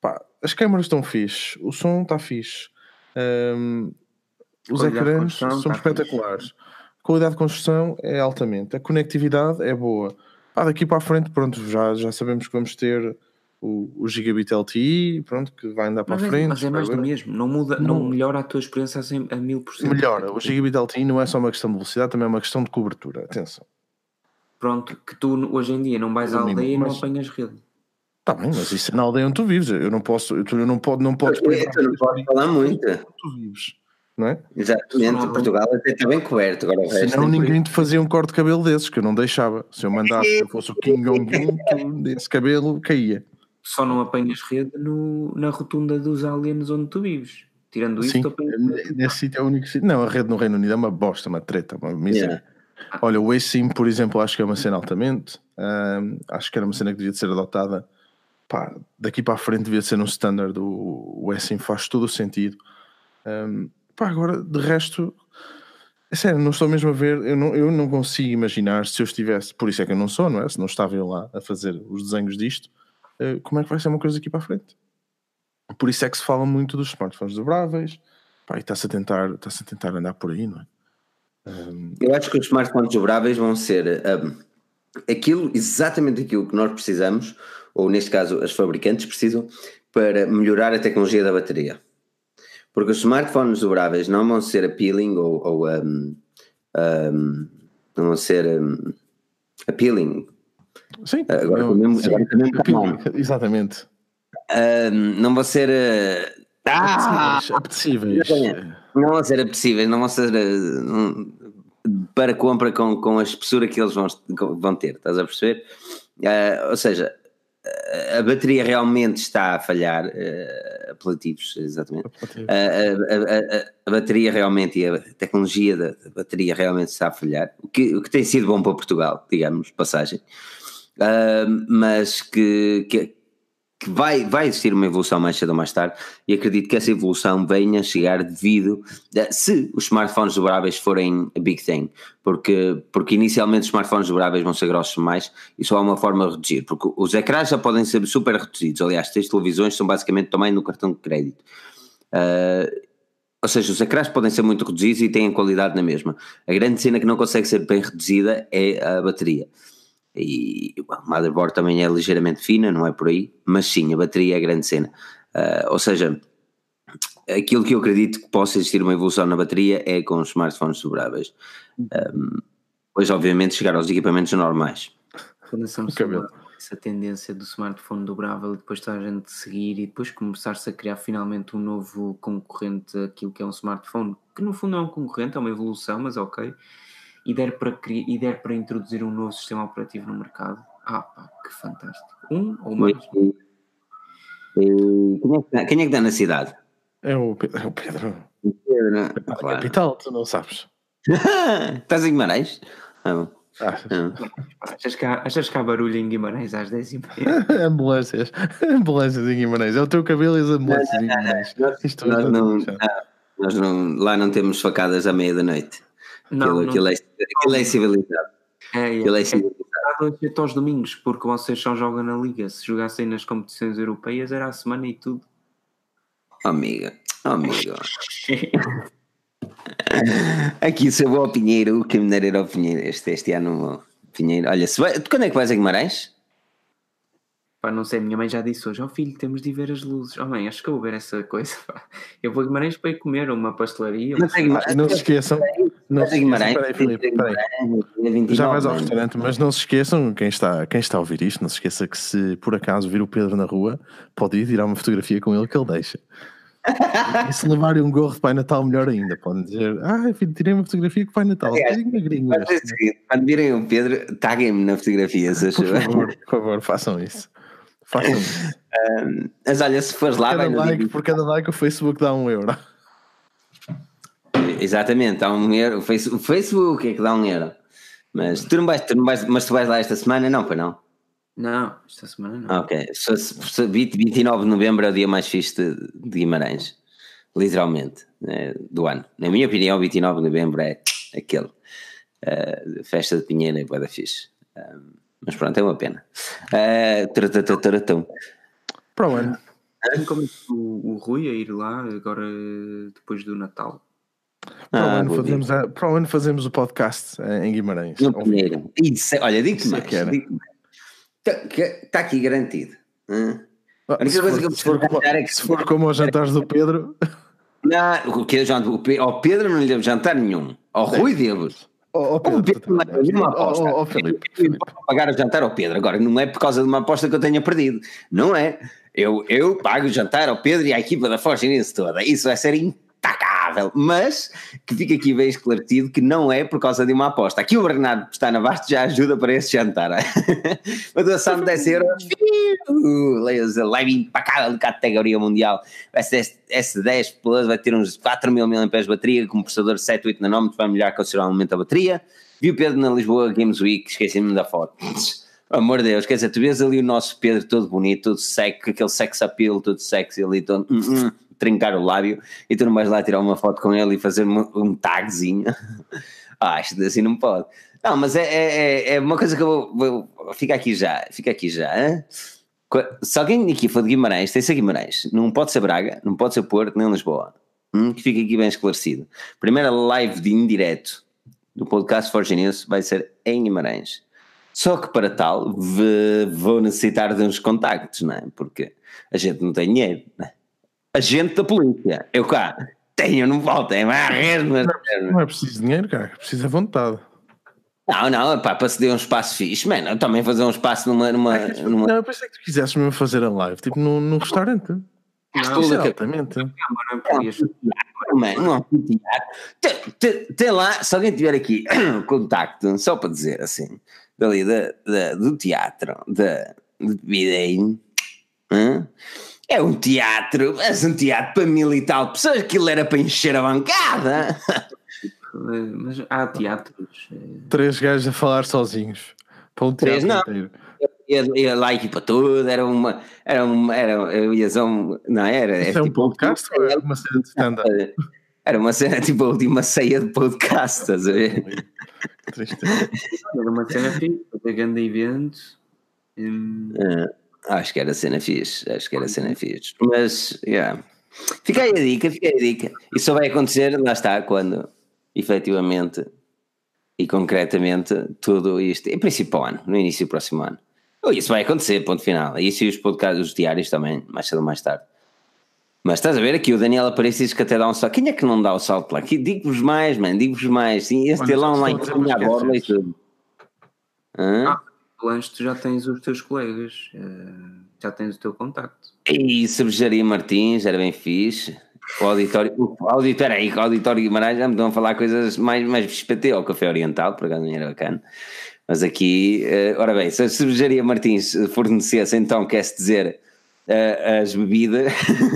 Pá, as câmaras estão fixe, o som está fixe. Um, Os ecrãs são tá espetaculares. A qualidade de construção é altamente. A conectividade é boa. Ah, daqui para a frente, pronto, já, já sabemos que vamos ter o, o Gigabit LTE, pronto, que vai andar para mas a frente. É, mas é mais do mesmo, não, muda, não, não melhora a tua experiência a mil por cento. Melhora, o Gigabit LTE não é só uma questão de velocidade, também é uma questão de cobertura, atenção. Pronto, que tu hoje em dia não vais à aldeia e não apanhas rede. Está bem, mas isso é na aldeia onde tu vives, eu não posso, eu não, pode, não podes... Eu, eu não posso falar muito. Tu vives. Não é? Exatamente, Portugal até está bem coberto. Agora o resto Senão ninguém te fazia um corte de cabelo desses, que eu não deixava. Se eu mandasse, se eu fosse o King Jong-un, esse cabelo caía só não apanhas rede no, na rotunda dos aliens onde tu vives. Tirando isso, Sim, nesse sítio é o único sítio. Não, a rede no Reino Unido é uma bosta, uma treta, uma miséria. Yeah. Olha, o eSIM, por exemplo, acho que é uma cena altamente. Um, acho que era uma cena que devia ser adotada. Pá, daqui para a frente devia ser um standard. O, o eSIM faz todo o sentido. Um, pá, agora, de resto, é sério, não estou mesmo a ver. Eu não, eu não consigo imaginar se eu estivesse. Por isso é que eu não sou, não é? Se não estava eu lá a fazer os desenhos disto eh, como é que vai ser uma coisa aqui para a frente. Por isso é que se fala muito dos smartphones dobráveis, pá, e está-se a, tentar, a tentar andar por aí, não é? Eu acho que os smartphones dobráveis vão ser um, aquilo, exatamente aquilo que nós precisamos, ou neste caso as fabricantes precisam, para melhorar a tecnologia da bateria. Porque os smartphones dobráveis não vão ser appealing ou, ou um, não vão ser appealing, Sim, agora não, mesmo, sim, agora exatamente. Uh, não vão ser uh, ah, apetecíveis. Não vão ser apetecíveis, não vão ser uh, para compra com, com a espessura que eles vão, vão ter, estás a perceber? ou seja, a bateria realmente está a falhar, uh, apelativos, exatamente. A, a, a, a, bateria realmente e a tecnologia da, da, bateria realmente está a falhar, o que, o que tem sido bom para Portugal, digamos, passagem uh, mas que, que, que, vai, vai existir uma evolução mais cedo ou mais tarde e acredito que essa evolução venha a chegar devido, a, se os smartphones dobráveis forem a big thing, porque, porque inicialmente os smartphones dobráveis vão ser grossos mais e só há uma forma de reduzir, porque os ecrãs já podem ser super reduzidos, aliás, as televisões são basicamente também no cartão de crédito. Uh, ou seja, os ecrãs podem ser muito reduzidos e têm qualidade na mesma. A grande cena que não consegue ser bem reduzida é a bateria e a motherboard também é ligeiramente fina, não é por aí, mas sim, a bateria é a grande cena. Uh, ou seja, aquilo que eu acredito que possa existir uma evolução na bateria é com os smartphones dobráveis. Um, pois, obviamente, chegar aos equipamentos normais. essa tendência do smartphone dobrável e depois toda a gente seguir e depois começar-se a criar finalmente um novo concorrente aquilo que é um smartphone, que no fundo é um concorrente, é uma evolução, mas ok e der para, e der para introduzir um novo sistema operativo no mercado, ah pá, que fantástico. Um ou mais? Quem é, que dá, quem é que dá na cidade? É o, é o Pedro. O Pedro, não? É? Ah, claro. capital, tu não sabes. Estás em Guimarães? Ah, ah. Achas, que há, achas que há barulho em Guimarães às 10 e meia? ambulâncias, ambulâncias em Guimarães. É o teu cabelo e as ambulâncias em Guimarães. Nós, não, nós não, lá não temos facadas à meia da noite. Não, aquilo, não. Aquilo, é, aquilo é civilizado. É, é, aquilo é, é civilizado. É aos domingos, porque vocês só jogam na liga. Se jogassem nas competições europeias era a semana e tudo. Amiga, amigo. Aqui sou o Pinheiro, o caminhar era o Pinheiro. Este, este ano, Pinheiro. Olha, se vai, quando é que vais a Guimarães? Pá, não sei, minha mãe já disse hoje, ó oh, filho, temos de ir ver as luzes. Oh mãe, acho que eu vou ver essa coisa. Pá. Eu vou a Guimarães para ir comer uma pastelaria. Não, não, não se esqueçam, não se esqueçam peraí, Filipe, peraí. Já vais ao restaurante, mas não se esqueçam, quem está, quem está a ouvir isto, não se esqueça que se por acaso vir o Pedro na rua, pode ir tirar uma fotografia com ele que ele deixa. e se levarem um gorro de Pai Natal, melhor ainda. Podem dizer, ah, filho, tirei uma fotografia com o Pai Natal. É, quando virem o Pedro, taguem-me na fotografia, se por favor, por favor, façam isso. Façam. um, mas olha, se fores lá, cada like, por cada like o Facebook dá um euro. Exatamente, dá um euro. O Facebook é que dá um euro. Mas tu não vais, tu não vais, mas tu vais lá esta semana, não, para não? Não, esta semana não. Ok, 29 de novembro é o dia mais fixe de, de Guimarães, literalmente, né, do ano. Na minha opinião, 29 de novembro é aquele. Uh, festa de Pinheiro é boa da fixe. Um, mas pronto, é uma pena. Uh, Para o ano. Como o, o Rui a ir lá agora depois do Natal? Para, o Ah, ano vou fazemos a- para o ano fazemos o podcast em Guimarães. No Pinheiro. Isso, é- olha, digo-te é mais. Está aqui garantido. Ah, única se, coisa for, que eu preciso como, ganhar é que- se for como aos jantares do Pedro, Não, o que o Pe- ao Pedro não lhe devo jantar nenhum. Ao Rui devo. ó, O Pedro, Pedro não é uma aposta. vou pagar o jantar ao Pedro. Agora, não é por causa de uma aposta que eu tenha perdido. Não é. Eu, eu pago o jantar ao Pedro e à equipa da Força Inês toda. Isso vai ser intacável. Mas que fica aqui bem esclarecido que não é por causa de uma aposta. Aqui o Bernardo está na Basto já ajuda para esse jantar. Uma doação de 10 euros. A live impacável de categoria mundial. S10, S10 Plus vai ter uns 4 mil mAh de bateria com um processador 7, 8 nanómetros, vai melhorar consideravelmente a bateria. Vi o Pedro na Lisboa Games Week, esqueci-me da foto. Amor de Deus, quer dizer, tu vês ali o nosso Pedro todo bonito, todo sexy, com aquele sex appeal, todo sexy ali, todo hum, hum, trincar o lábio, e tu não vais lá tirar uma foto com ele e fazer um, um tagzinho. ah, isto assim não pode. Não, mas é, é, é- é uma coisa que eu vou, vou. Fica aqui já, fica aqui já. Co- Se alguém aqui for de Guimarães, tem que ser Guimarães, não pode ser Braga, não pode ser Porto, nem Lisboa. Hum, que fica aqui bem esclarecido. Primeira live de indireto do podcast Forge News vai ser em Guimarães. Só que para tal vou necessitar de uns contactos, não é? Porque a gente não tem dinheiro. Não é? A gente da polícia, eu cá tenho, não é mais mas Não é preciso dinheiro, cara, é preciso a vontade. Não, não, pá, para ceder um espaço fixe, mano, eu também fazer um espaço numa. numa, numa Não, eu pensei que tu quisesses mesmo fazer a live, tipo num, num restaurante. Não, é não podias. Mano, não, tem, lá, se alguém tiver aqui contacto, só para dizer assim, dali da, da- do teatro, da, de Videiro, é um teatro, é um teatro para mil e tal pessoas, aquilo era para encher a bancada. Mas há teatros. eh, Três gajos a falar sozinhos. Para um Três, teatro não. inteiro. Ia, ia lá a equipa toda, era uma, era uma, era, eu ia só um- não era, Isso é um podcast ou é uma cena de stand-up? Era uma cena tipo a última ceia de podcast, estás a ver? Tristeza. Era uma cena fixe, para grande evento. Hum, Acho que era cena fixe, acho que era cena fixe. Mas, yeah. Fica aí a dica, fica aí a dica. Isso só vai acontecer, lá está, quando efetivamente e concretamente tudo isto, em princípio ano, no início do próximo ano. Oh, Isso vai acontecer, ponto final. Isso e os podcasts, os diários também, mais cedo ou mais tarde. Mas estás a ver aqui, o Daniel Aparecido diz que até dá um salto. Quem é que não dá o salto lá? Digo-vos mais, mano, digo-vos mais. Sim, esse Olha, ter lá em dizer cima, a para borla e tudo. Hã? Ah. Lanche, tu já tens os teus colegas, eh, já tens o teu contacto. E cervejaria Martins, era bem fixe. O auditório, o auditório, aí, o auditório Guimarães já me estão a falar coisas mais, mais XPT, ou café oriental, por acaso não era bacana. Mas aqui, eh, ora bem, se a cervejaria Martins fornecesse, então quer-se dizer eh, as bebidas,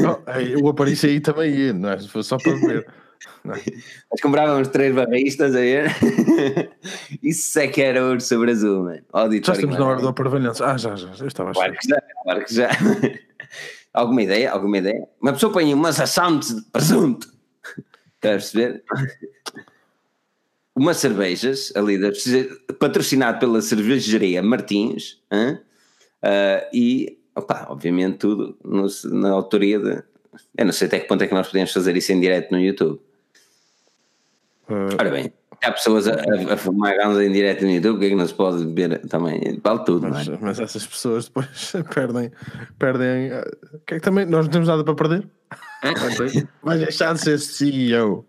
Oh, ei, o Aparício aí também ia, não é? Foi só para ver. É? nós comprávamos três barristas a ver. Isso é que era ouro sobre azul, mano. Já estamos na hora do Guimarães. Aparvalhanço. Ah, já, já, eu estava a Claro que já, claro que já. alguma ideia? Alguma ideia? Uma pessoa põe uma ação de presunto. Estás a perceber? Umas cervejas ali, patrocinado pela cervejaria Martins? Ah, e, opa, obviamente, tudo no- na autoria de. Eu não sei até que ponto é que nós podemos fazer isso em direto no YouTube. Uh, Ora bem, há pessoas a, a, a fumar ganza em direto no YouTube, o que é que não se pode ver também? Vale tudo, não é? mas, mas essas pessoas depois perdem. perdem uh, que é que também nós não temos nada para perder? Vai deixar de ser CEO.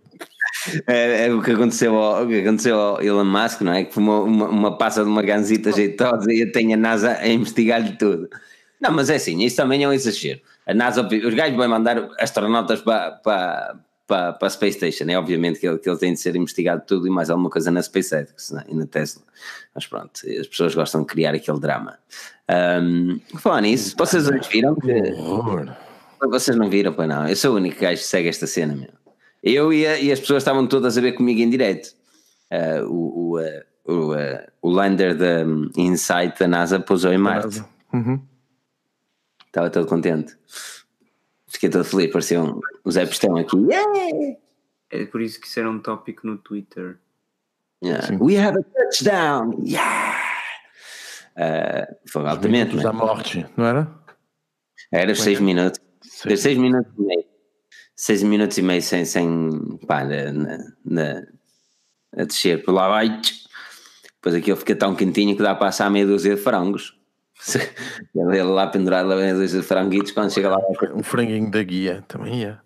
É, é o que aconteceu ao, o que aconteceu ao Elon Musk, não é? Que fumou uma, uma passa de uma ganzita jeitosa e tem a NASA a investigar-lhe tudo. Não, mas é assim, isso também é um exagero. A NASA, os gajos vão mandar astronautas para, para, para, para a Space Station, é obviamente que ele, que ele tem de ser investigado tudo e mais alguma coisa na SpaceX não é? e na Tesla. Mas pronto, as pessoas gostam de criar aquele drama. Um, falar nisso, vocês hoje viram que. Vocês não viram, pois não. Eu sou o único gajo que segue esta cena, meu. Eu e, a- e as pessoas estavam todas a ver comigo em direto. Ah, o, o, ah, o, ah, o lander da um, Insight da NASA pousou em Marte. Uhum. Estava todo contente. Fiquei todo feliz, parecia um, Zé Pistão aqui. Yeah! É por isso que isso era um tópico no Twitter. Yeah. We have a touchdown! Yeah! Ah, foi altamente, né? da morte, não era? Era os 6 minutos. Fez 6 minutos e meio. 6 minutos e meio sem, sem pá, na, na, a descer por lá baixo. Depois aquilo fica tão quentinho que dá para assar meia dúzia de frangos. Ele lá pendurado lá dúzia de franguitos quando chega lá. Um franguinho da guia também é.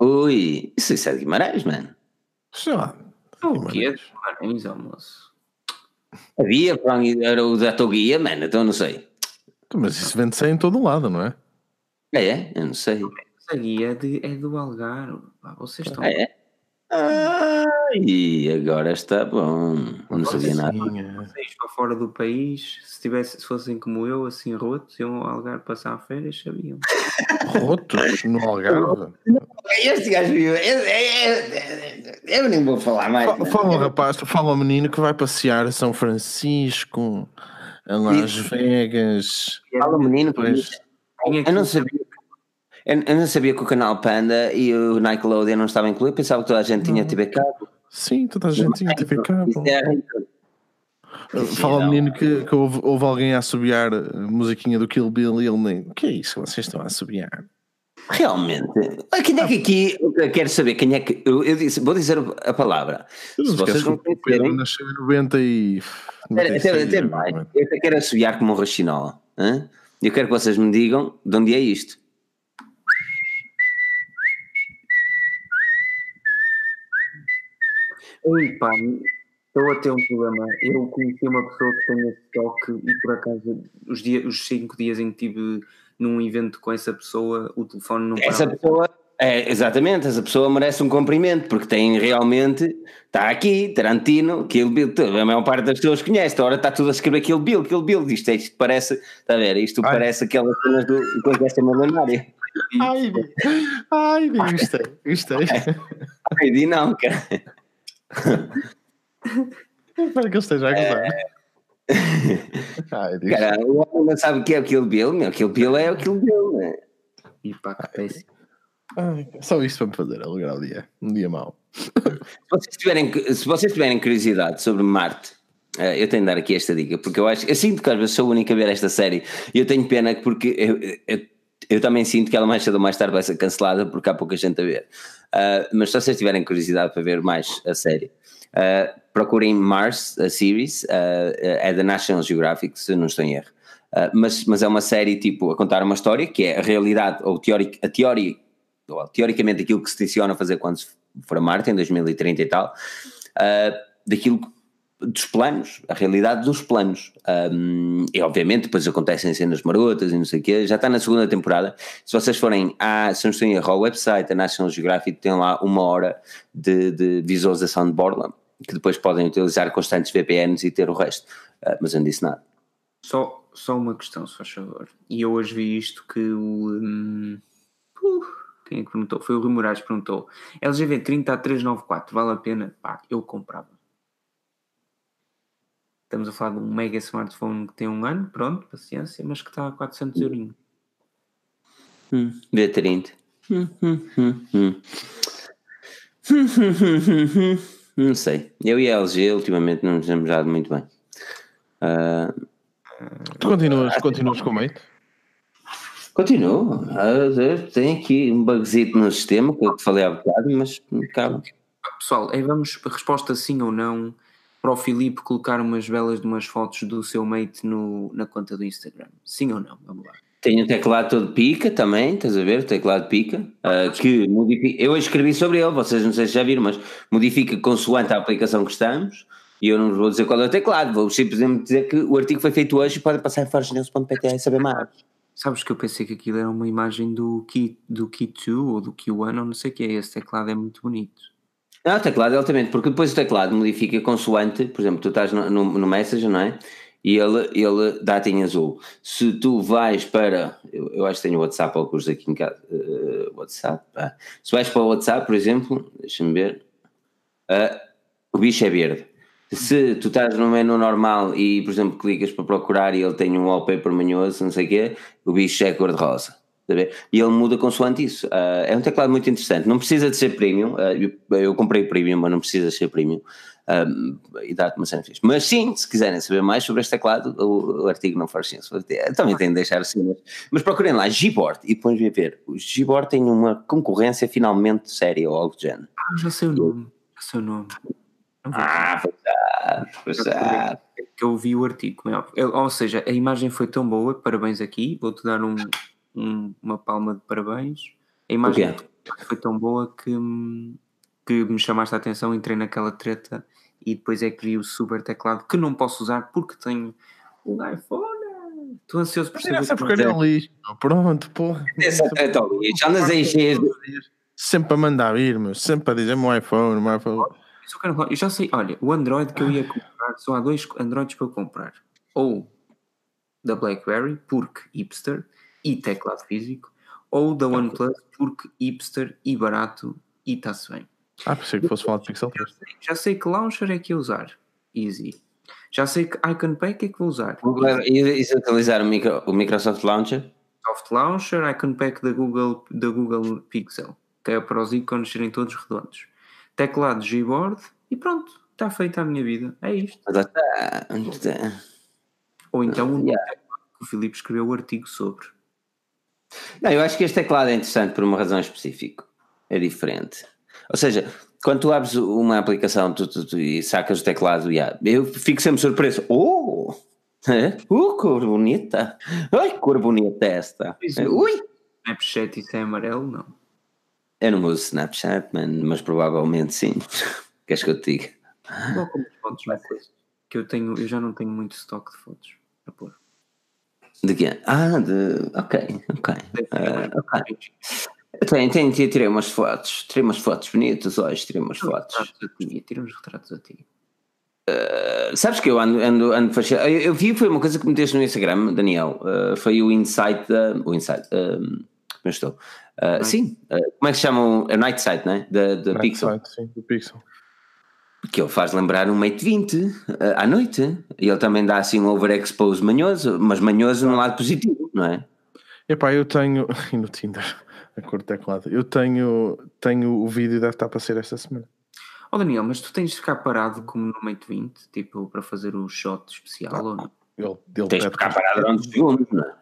Ui, isso, isso é de Guimarães, mano. Sei lá. O que é de Guimarães, almoço? Havia frango, era o da tua guia, mano, então não sei. Mas isso vende-se em todo lado, não é? É, é, eu não sei. Essa guia é, de, é do Algarve. Pá, vocês estão. É, é. Ah, e agora está bom. Não sabia nada. Sim, é. Vocês para fora do país, se, tivesse, se fossem como eu, assim rotos, iam ao Algarve passar férias, sabiam. Rotos no Algarve. Este gajo viu. é, é, Eu nem vou falar mais. Fa- Fala um rapaz, fala um menino que vai passear a São Francisco, a Las Vegas. Fala, menino, Pois. Eu não sabia. Eu, eu não sabia que o canal Panda e o Nickelodeon não estavam incluídos. Pensava que toda a gente tinha TV cabo. Sim, toda a gente tinha TV cabo. É- Fala o menino que, que houve, houve alguém a assobiar a musiquinha do Kill Bill e ele nem. O que é isso que vocês estão a assobiar? Realmente. Ah, Quem é que aqui. Eu quero saber quem é que. Eu, eu disse, vou dizer a palavra. Não Se vocês não conhecerem. nasceu em 90 e. Até, até, 96, até mais. não? Eu quero assobiar como um rachinola. hã? Eu quero que vocês me digam de onde é isto. Ei, pá, estou a ter um problema. Eu conheci uma pessoa que tem esse toque e por acaso os, dia, os cinco dias em que estive num evento com essa pessoa, o telefone não Essa pessoa. É, exatamente, essa pessoa merece um cumprimento, porque tem realmente. Está aqui, Tarantino, Kill Bill. A maior parte das pessoas conhece. Agora está tudo a escrever Kill Bill, Kill Bill. Isto, isto parece. Está a ver? Isto Ai. parece aquelas cenas do. Coisa desta milionária. Ai, ai, gostei, gostei. Ai, di não, cara. Espero que ele esteja a gozar. Ai, Di. Cara, o homem não sabe o que é o Kill Bill, meu. Kill Bill é o Kill Bill, né? E pá, que péssimo. Ai, só isso para me fazer alegrar o dia. Um dia mau. Se vocês tiverem, se vocês tiverem curiosidade sobre Marte, eh, eu tenho de dar aqui esta dica, porque eu acho, eu sinto que às vezes sou o único a ver esta série e eu tenho pena porque eu, eu, eu também sinto que ela mais cedo ou mais tarde vai ser cancelada porque há pouca gente a ver. Ah, mas se vocês tiverem curiosidade para ver mais a série, ah, procurem Mars, a series, ah, é da National Geographic, se não estou em erro. Mas, mas é uma série tipo a contar uma história que é a realidade ou teórica, a teoria, ou, teoricamente aquilo que se tenciona fazer quando se for a Marte em 2030 e tal, daquilo dos planos, a realidade dos planos. Um, e obviamente depois acontecem cenas marotas e não sei o quê, já está na segunda temporada. Se vocês forem à, se não estou em erro, ao website da National Geographic, tem lá uma hora de, de visualização de borla, que depois podem utilizar constantes VPNs e ter o resto. Ah, mas eu não disse nada. Só, só uma questão, se faz favor. E eu hoje vi isto que o. hum, uh, quem é que perguntou? Foi o Rui Moraes que perguntou. LGV 30 a 394, vale a pena? Pá, eu comprava. Estamos a falar de um mega smartphone que tem um ano, pronto, paciência, mas que está a 400 euros. Hum, V30. Hum, hum, hum, hum. Hum, hum, hum, hum, hum. Não sei. Eu e a LG ultimamente não nos temos dado muito bem. Ah, Tu continuas, continuas com o mate? Continuo. Ah, tem aqui um bugzito no sistema que eu te falei há bocado, mas calma. Pessoal, aí vamos, resposta sim ou não, para o Filipe colocar umas belas de umas fotos do seu mate no, na conta do Instagram. Sim ou não? Vamos lá. Tenho o teclado todo pica também, estás a ver? O teclado pica, ah, que modifica. Eu escrevi sobre ele, vocês não sei se já viram, mas modifica consoante a aplicação que estamos. E eu não vos vou dizer qual é o teclado, vou simplesmente dizer que o artigo foi feito hoje e podem passar em forgenews.pt e saber mais. Sabes que eu pensei que aquilo era uma imagem do Key, do Key 2 ou do Key 1 ou não sei o que é. Esse teclado é muito bonito. Não, o teclado altamente, porque depois o teclado modifica consoante, por exemplo, tu estás no, no, no não é? E ele, ele dá-te em azul. Se tu vais para. Eu, eu acho que tenho o WhatsApp ao curso aqui em casa. eh, WhatsApp? Ah. Se vais para o WhatsApp, por exemplo, deixa-me ver. ah, o bicho é verde. Se tu estás no menu normal e, por exemplo, clicas para procurar e ele tem um wallpaper manhoso, não sei o quê, o bicho é cor-de-rosa. E ele muda consoante isso. Uh, é um teclado muito interessante. Não precisa de ser premium. Uh, eu, eu, comprei premium, mas não precisa ser premium. Um, e dá-te uma cena fixe. Mas sim, se quiserem saber mais sobre este teclado, o, o artigo não faz sentido. Também tem de deixar assim. Mas, mas procurem lá Gboard e depois a ver. O Gboard tem uma concorrência finalmente séria ou algo do género. Ah, já sei o nome. Já sei o nome. Ah, pois já, pois já. Que eu vi o artigo, é ou seja, a imagem foi tão boa, parabéns aqui, vou-te dar um, um, uma palma de parabéns. A imagem foi tão boa que, que me chamaste a atenção, entrei naquela treta e depois é que vi o super teclado que não posso usar porque tenho um iPhone. Estou ansioso por saber. Essa porcaria é lixo. Pronto, porra. Essa treta é lixo. Andas Sempre a mandar vir, meu. Sempre a dizer meu iPhone, meu iPhone. Eu já sei, olha, o Android que eu ia comprar, só há dois Androids para eu comprar. Ou da BlackBerry, porque hipster e teclado físico, ou da OnePlus, porque hipster e barato e está-se bem. Ah, pensei que fosse falar de Pixel 3. Já sei que Launcher é que ia usar. Easy. Já sei que Icon Pack é que vou usar. E se utilizar o, micro, o Microsoft Launcher? Soft Launcher, Icon Pack da Google, da Google Pixel, que é para os ícones serem todos redondos. Teclado Gboard e pronto, está feita a minha vida. É isto. Ou então um yeah. que o Filipe escreveu o artigo sobre. Não, eu acho que este teclado é interessante por uma razão específica. É diferente. Ou seja, quando tu abres uma aplicação tu, tu, tu, e sacas o teclado, yeah, eu fico sempre surpreso. Oh! É? Uh, cor bonita! Ai, cor bonita esta! Ui! Snapchat isso é amarelo, não? Eu não uso Snapchat, man, mas provavelmente sim. Queres que eu te diga? Não como fotos, é Que eu, tenho, eu já não tenho muito estoque de fotos para pôr. De quê? Ah, de. Ok, ok. Uh, ok. Tenho, tenho, tirei umas fotos, tirei umas fotos bonitas hoje, tirei umas fotos. Tirei uns retratos a ti. Uh, sabes que eu ando, ando, ando fascinado. Eu, eu, vi, foi uma coisa que meteste no Instagram, Daniel. Uh, foi o Insight da. O Insight. Uh, como estou? Uh, sim, como é que se chama? A Night Sight, né? Da, da Pixel. Sight, sim, do Pixel. Que ele faz lembrar um Mate 20 à noite. E ele também dá assim um overexpose manhoso, mas manhoso no lado positivo, não é? Epá, eu tenho. E no Tinder a cor do teclado. Eu tenho, tenho o vídeo, deve estar para ser esta semana. Oh Daniel, mas tu tens de ficar parado como no Mate 20, tipo, para fazer o shot especial ah, ou não? Ele, ele tens de ficar parado durante segundos, não é?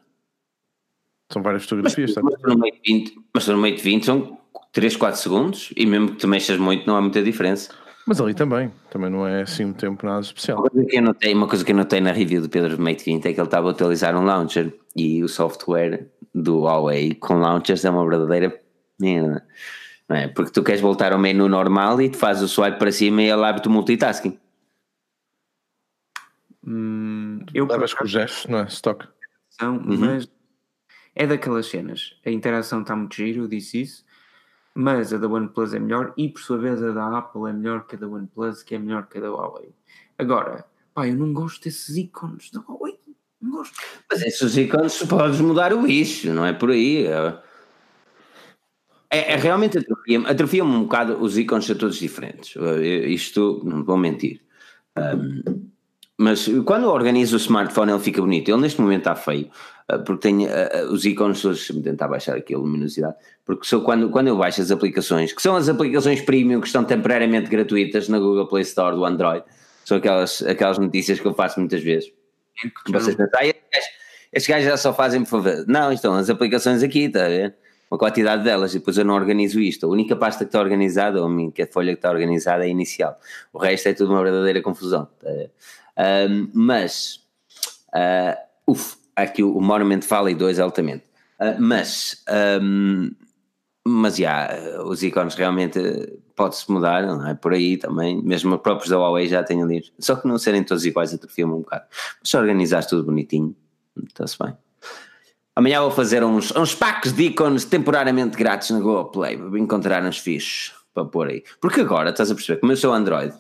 São várias fotografias, mas, mas, no Mate 20, mas no Mate 20 são 3, 4 segundos e mesmo que te mexas muito não há muita diferença. Mas ali também, também não é assim um tempo nada especial. Uma coisa que eu notei, uma coisa que eu notei na review do Pedro Mate 20 é que ele estava a utilizar um launcher e o software do Huawei com launchers é uma verdadeira merda. Não é? Porque tu queres voltar ao menu normal e tu fazes o swipe para cima e ele abre-te o multitasking. Hum, eu Levas com o gestos, não é? Stock. Uhum. Mas é daquelas cenas. A interação está muito giro, eu disse isso. Mas a da OnePlus é melhor e por sua vez a da Apple é melhor que a da OnePlus, que é melhor que a da Huawei. Agora, pá, eu não gosto desses ícones da Huawei. Não gosto. Mas esses ícones podes mudar o bicho, não é por aí. É, é, é realmente atrofia-me atrofia um bocado, os ícones são todos diferentes. Isto, não vou mentir. Um, mas quando organizo o smartphone ele fica bonito. Ele neste momento está feio, porque tem uh, os ícones todos, me tentar baixar aqui a luminosidade, porque sou, quando, quando eu baixo as aplicações, que são as aplicações premium que estão temporariamente gratuitas na Google Play Store do Android, são aquelas, aquelas notícias que eu faço muitas vezes. Vocês pensam, ah, estes gajos já só fazem por favor. Não, estão as aplicações aqui, está a ver? Uma quantidade delas, e depois eu não organizo isto. A única pasta que está organizada, ou a única folha que está organizada é a inicial. O resto é tudo uma verdadeira confusão. Tá um, mas, uh, uf, aqui o Monument Valley 2 altamente. Uh, mas, um, mas já, yeah, os ícones realmente pode-se mudar, não é? Por aí também, mesmo os próprios da Huawei já têm ali, só que não serem todos iguais atrofia-me um bocado. Mas se organizares tudo bonitinho, está-se bem. Amanhã vou fazer uns, uns packs de ícones temporariamente grátis na Google Play, para encontrar uns fixos para pôr aí. Porque agora, estás a perceber, como eu sou Android,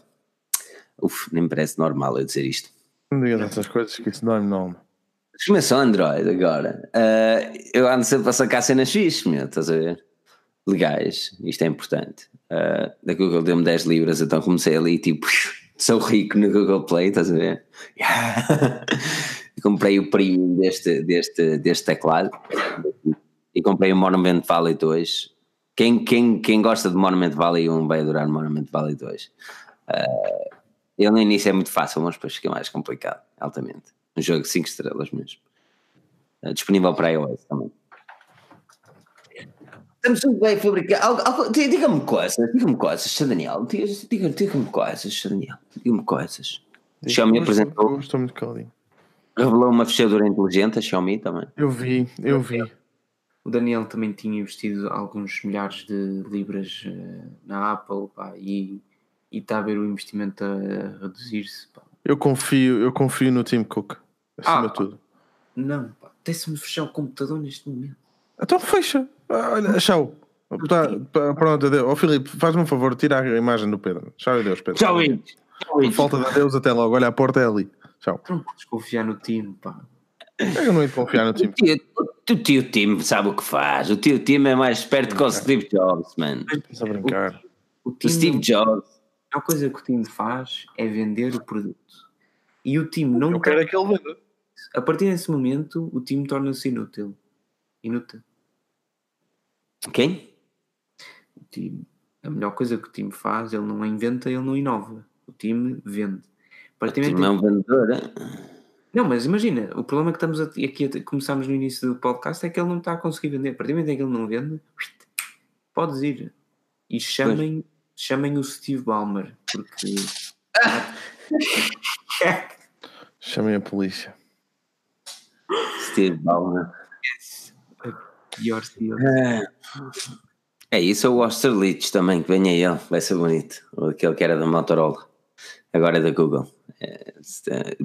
uf, nem me parece normal eu dizer isto. Não digas essas coisas que isso não eu sou Android agora, uh, eu ando sempre a sacar cenas fixes, meu, estás a ver? Legais, isto é importante. Uh, da Google deu-me 10 libras, então comecei ali tipo, sou rico no Google Play, estás a ver? Yeah. comprei o premium deste, deste, deste teclado e comprei o Monument Valley 2. Quem, quem, quem gosta de Monument Valley 1 vai adorar Monument Valley 2. Uh, ele no início é muito fácil, mas depois fica mais complicado, altamente. Um jogo de 5 estrelas mesmo. Uh, disponível para iOS também. Estamos tudo bem fabricado. Diga-me coisas, diga-me coisas, Sr. Daniel. Diga-me diga coisas, Sr. Daniel. Diga-me coisas. Xiaomi apresentou. Estou muito caladinho. Revelou uma fechadura inteligente, a Xiaomi também. Eu vi, eu vi. O Daniel também tinha investido alguns milhares de libras uh, na Apple pá, e está a ver o investimento a reduzir-se. Eu confio, eu confio no Tim Cook, acima ah, de tudo. Não, pá, tem-se-me fechar o computador neste momento. Então fecha. Olha, tchau. Tá, pronto, adeus. Oh, Filipe, faz-me um favor, tira a imagem do Pedro. Tchau, adeus, Pedro. Tchau, Por falta de Deus, até logo. Olha, a porta é ali. Tchau. Não podes confiar no time, pá. Eu não ia confiar no time. O tio time sabe o que faz. O tio time é mais esperto que o Steve Jobs, mano. Estás a brincar. O, o, o Steve Jobs. A coisa que o time faz é vender o produto. E o time não. Eu quero é que ele venda. A partir desse momento, o time torna-se inútil. Inútil. Quem? O time. A melhor coisa que o time faz, ele não inventa, ele não inova. O time vende. O time é um vendedor. É? Não, mas imagina, o problema que estamos aqui a começamos no início do podcast é que ele não está a conseguir vender. A partir do momento em que ele não vende, podes ir. E chamem, chamem o Steve Ballmer, porque. chamem a polícia. Steve Ballmer. Yes. Pior Steve. É. é isso, o Austerlitz também, que venha ele, vai ser bonito. Aquele que era da Motorola, agora é da Google. É,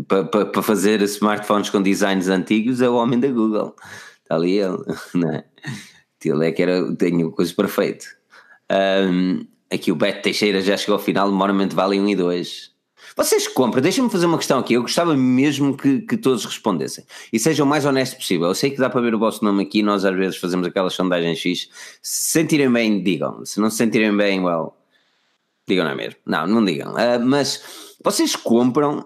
para, para fazer smartphones com designs antigos é o homem da Google. Está ali ele, não é? Ele é que era, tem o coisa perfeito. Um, aqui o Beto Teixeira já chegou ao final, Monument Valley 1 e 2. Vocês compram, deixem-me fazer uma questão aqui. Eu gostava mesmo que, que todos respondessem e sejam o mais honestos possível. Eu sei que dá para ver o vosso nome aqui, nós às vezes fazemos aquelas sondagens X. Se sentirem bem, digam. Se não se sentirem bem, well, digam não é mesmo? Não, não digam. Uh, mas vocês compram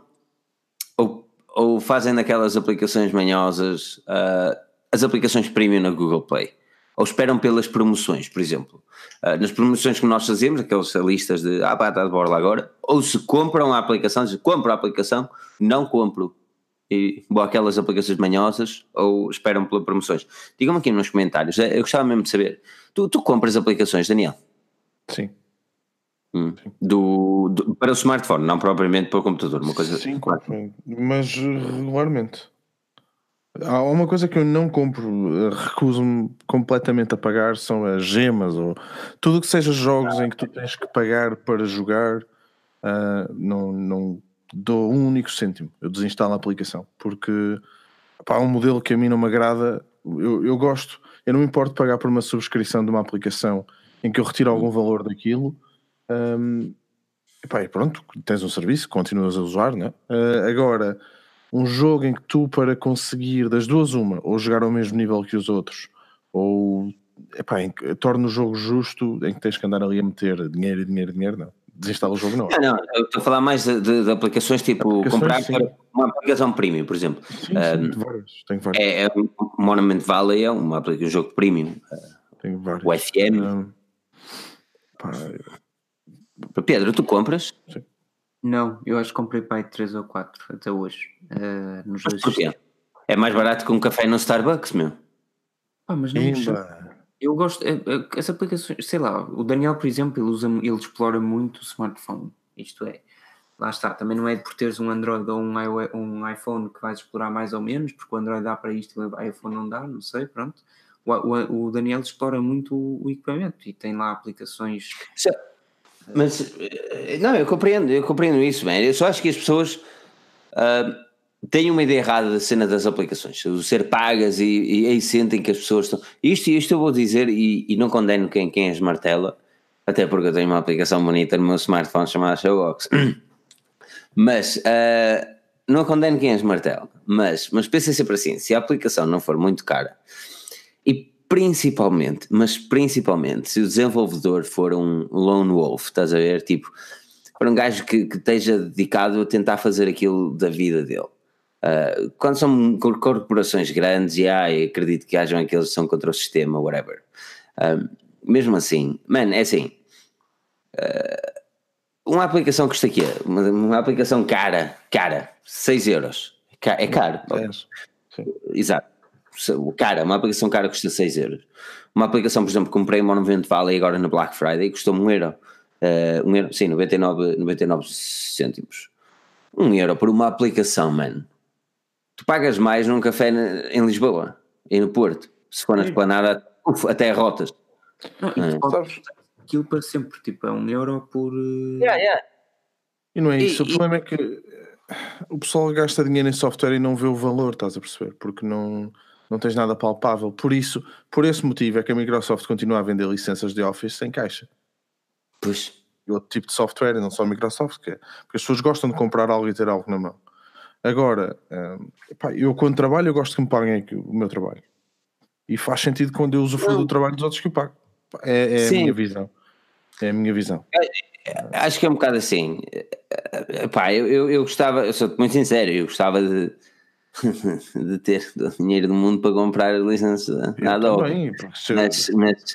ou, ou fazem daquelas aplicações manhosas, uh, as aplicações premium na Google Play? Ou esperam pelas promoções, por exemplo? Uh, nas promoções que nós fazemos, aquelas listas de ah pá, está de borla agora, ou se compram a aplicação, se compro a aplicação, não compro. E vou aquelas aplicações manhosas ou esperam pelas promoções. Digam-me aqui nos comentários, eu gostava mesmo de saber. Tu, tu compras aplicações, Daniel? Sim. Hum. Do, do, para o smartphone, não propriamente para o computador, uma coisa. Sim, claro. mas regularmente. Há uma coisa que eu não compro, recuso-me completamente a pagar são as gemas ou tudo que seja jogos em que tu tens que pagar para jogar, uh, não, não dou um único cêntimo. Eu desinstalo a aplicação porque há um modelo que a mim não me agrada. Eu, eu gosto, eu não me importo pagar por uma subscrição de uma aplicação em que eu retiro algum valor daquilo um, e pronto, tens um serviço, continuas a usar, né? Uh, agora, um jogo em que tu, para conseguir das duas, uma, ou jogar ao mesmo nível que os outros, ou epá, em que, torna o jogo justo, em que tens que andar ali a meter dinheiro, dinheiro, dinheiro, não. Desinstala o jogo, não. Não, não, eu estou a falar mais de, de, de aplicações tipo aplicações, comprar sim. uma aplicação premium, por exemplo. Sim, sim, um, várias, tenho várias. É, é, Monument Valley é uma, um jogo premium. Tenho. O FM. Um, pá, Pedro, tu compras? Sim. Não, eu acho que comprei pai 3 ou 4 até hoje. Uh, nos mas porquê? É mais barato que um café no Starbucks, meu. Ah, mas não Eu gosto, é, é, as aplicações, sei lá, o Daniel, por exemplo, ele, usa, ele explora muito o smartphone. Isto é, lá está, também não é por teres um Android ou um, um iPhone que vais explorar mais ou menos, porque o Android dá para isto e o iPhone não dá, não sei, pronto. O, o, o Daniel explora muito o, o equipamento e tem lá aplicações. Sim mas, eh, não, eu compreendo, eu compreendo isso, man. Eu só acho que as pessoas uh, têm uma ideia errada da cena das aplicações, o ser pagas e, e aí sentem que as pessoas estão. Isto, isto eu vou dizer e, e não condeno quem, quem as martela, até porque eu tenho uma aplicação bonita no meu smartphone chamada Showbox. Mas uh, não condeno quem as martela, mas, mas pensem sempre assim: se a aplicação não for muito cara principalmente, mas principalmente, se o desenvolvedor for um lone wolf, estás a ver? Tipo, for um gajo que, que esteja dedicado a tentar fazer aquilo da vida dele. Uh, quando são corporações grandes, e ah, acredito que hajam aqueles que são contra o sistema, whatever. Uh, mesmo assim, mano, é assim. Uh, uma aplicação custa aqui, uma, uma, aplicação cara, cara, 6 euros. É caro. É, Exato. Cara, uma aplicação cara custa 6 euros. Uma aplicação, por exemplo, comprei uma no Vento Valley agora na Black Friday custou-me 1 um euro. Uh, um euro. Sim, 99, 99 cêntimos. 1 um euro por uma aplicação, mano. Tu pagas mais num café em Lisboa e no Porto. Se for na esplanada, até rotas. Não, e é. aquilo para sempre, tipo, é um euro por. Eh, yeah, yeah. E não é isso. E, o problema e... é que eh, o pessoal gasta dinheiro em software e não vê o valor, estás a perceber? Porque não, não tens nada palpável. Por isso, por esse motivo é que a Microsoft continua a vender licenças de Office sem caixa. Pois. E outro tipo de software, não só a Microsoft, que é, porque as pessoas gostam de comprar algo e ter algo na mão. Agora, um, epá, eu quando trabalho, eu gosto que me paguem o meu trabalho. E faz sentido quando eu usufruo do trabalho dos outros que eu pago. É, é a minha visão. É a minha visão. Acho que é um bocado assim. Pá, eu, eu, eu gostava, eu sou muito sincero, eu gostava de, de ter o dinheiro do mundo para comprar a licença nada também, mas, mas,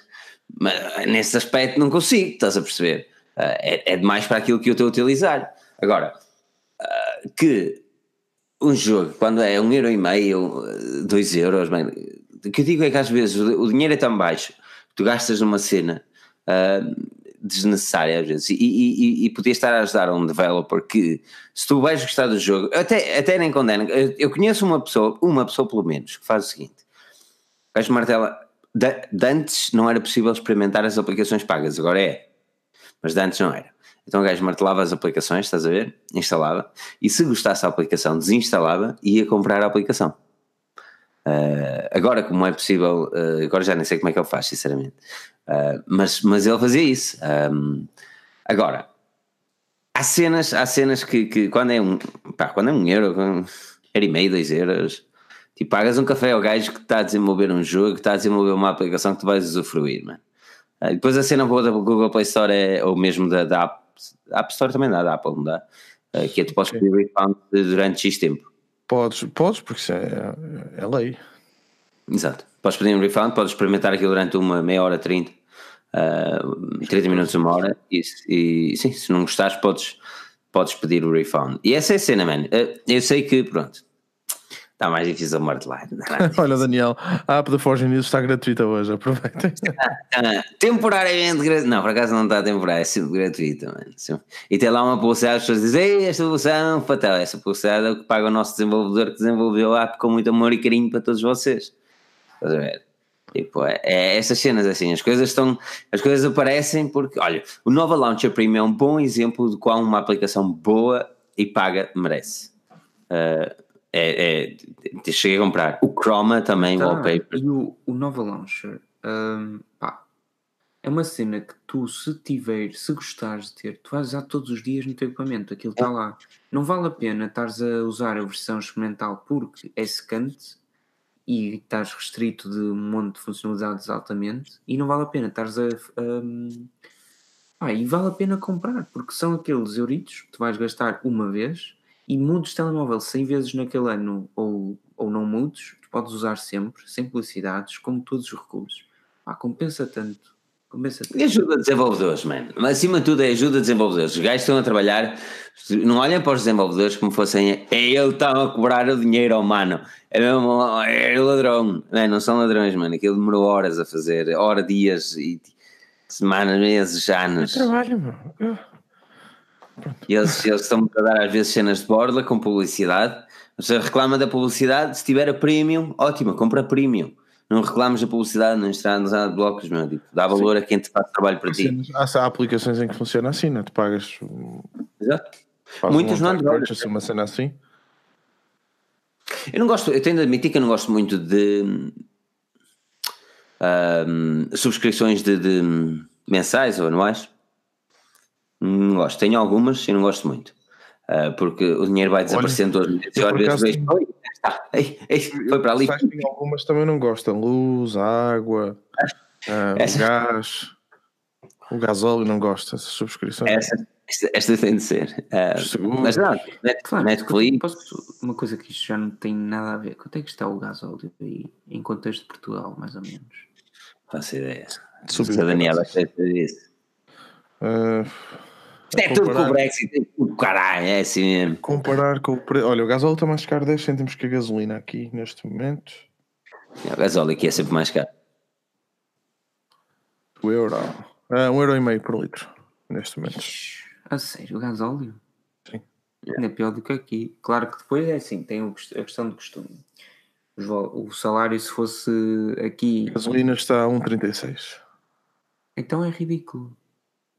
mas, nesse aspecto não consigo, estás a perceber? É, é demais para aquilo que eu estou a utilizar. Agora, que um jogo, quando é um euro e meio, dois euros, bem, o que eu digo é que às vezes o, o dinheiro é tão baixo tu gastas numa cena uh, desnecessária às vezes e, e, e, podias estar a ajudar um developer que se tu vais gostar do jogo, até, até nem condeno, eu conheço uma pessoa, uma pessoa pelo menos, que faz o seguinte: o gajo martela, de, de antes não era possível experimentar as aplicações pagas, agora é, mas de antes não era. Então o gajo martelava as aplicações, estás a ver? Instalava, e se gostasse da aplicação, desinstalava e ia comprar a aplicação. Uh, agora, como é possível, uh, agora já nem sei como é que ele faz, sinceramente, uh, mas, mas ele fazia isso. Um, agora, há cenas, há cenas que, que quando, é um, pá, quando é um euro, um euro e meio, dois euros, tipo, pagas um café ao gajo que está a desenvolver um jogo, que está a desenvolver uma aplicação que tu vais usufruir, mano. depois a cena boa da Google Play Store é, ou mesmo da, da App, App Store também dá, da Apple não dá, que é tu podes pedir refund durante X tempo. Podes, podes, porque isso é, é lei. Exato. Podes pedir um refund, podes experimentar aquilo durante uma meia hora, 30, uh, 30 minutos, uma hora, e, e sim, se não gostares, podes, podes pedir o refund. E essa é a cena, man. Uh, eu sei que, pronto, Está mais difícil martelar. Olha, Daniel, a app da Forge News está gratuita hoje, aproveitem. Ah, temporariamente gratuita. Não, por acaso não está temporária, é sempre gratuita. Mano. E tem lá uma publicidade, as pessoas dizem: Ei, esta publicidade fatal. Essa publicidade é o que paga o nosso desenvolvedor que desenvolveu a app com muito amor e carinho para todos vocês. Estás a ver? Tipo, é, é essas cenas assim, as coisas estão, as coisas aparecem porque, olha, o Nova Launcher Premium é um bom exemplo de qual uma aplicação boa e paga merece. Uh, é, é, cheguei a comprar. O Chroma também, tá, wallpaper. E o, o Nova Launcher, um, pá, é uma cena que tu, se tiver, se gostares de ter, tu vais usar todos os dias no teu equipamento, aquilo está é. lá. Não vale a pena estares a usar a versão experimental porque é secante e estás restrito de um monte de funcionalidades altamente e não vale a pena estares a. Um, ah, e vale a pena comprar, porque são aqueles euritos que tu vais gastar uma vez e mudos telemóvel 100 vezes naquele ano ou, ou não mudos, tu podes usar sempre, sem publicidades, como todos os recursos. Ah, compensa tanto. Compensa. E ajuda desenvolvedores, mano. Mas acima de tudo é ajuda desenvolvedores. Os gajos estão a trabalhar, não olhem para os desenvolvedores como fossem é ele estava a cobrar o dinheiro ao mano. É mesmo, é ladrão. Não, não são ladrões, mano. Aquilo demorou horas a fazer, horas, dias e semanas, meses, anos. É trabalho, mano. E eles, eles estão a dar às vezes cenas de borda com publicidade. Você reclama da publicidade, se tiver a premium, ótimo, compra premium. Não reclames da publicidade, não está nos blocos, meu. Tipo, dá valor Sim. a quem te faz trabalho para ti. Há, há aplicações em que funciona assim, não? Tu pagas. Exato. Muitos um não. Assim, uma cena assim. Eu não gosto, eu tenho de admitir que eu não gosto muito de um, subscrições de, de mensais ou anuais. Não gosto. Tenho algumas e não gosto muito. Uh, porque o dinheiro vai desaparecendo hoje. às vezes vejo, foi para ali. Algumas também não gostam. Luz, água, uh, gás. O gasóleo não gosta dessas subscrições. Essa, esta, esta tem de ser. Uh, mas não, Net, Claro, Netflix. posso- uma coisa que isto já não tem nada a ver. Quanto é que está o gasóleo aí, em contexto de Portugal, mais ou menos? Faço ideia. Subiu Se a Daniela isso. Ah, Isto é tudo com o Brexit. é tudo Caralho, é assim mesmo. comparar com o preço. Olha, o gasóleo está mais caro 10 cêntimos que a gasolina aqui neste momento. O gasóleo aqui é sempre mais caro. O euro. Ah, um euro e meio por litro neste momento. A sério, o gasóleo? Sim. Ainda é pior do que aqui. Claro que depois é assim, tem a questão do costume. O salário, se fosse aqui, A gasolina está a 1,36. então é ridículo.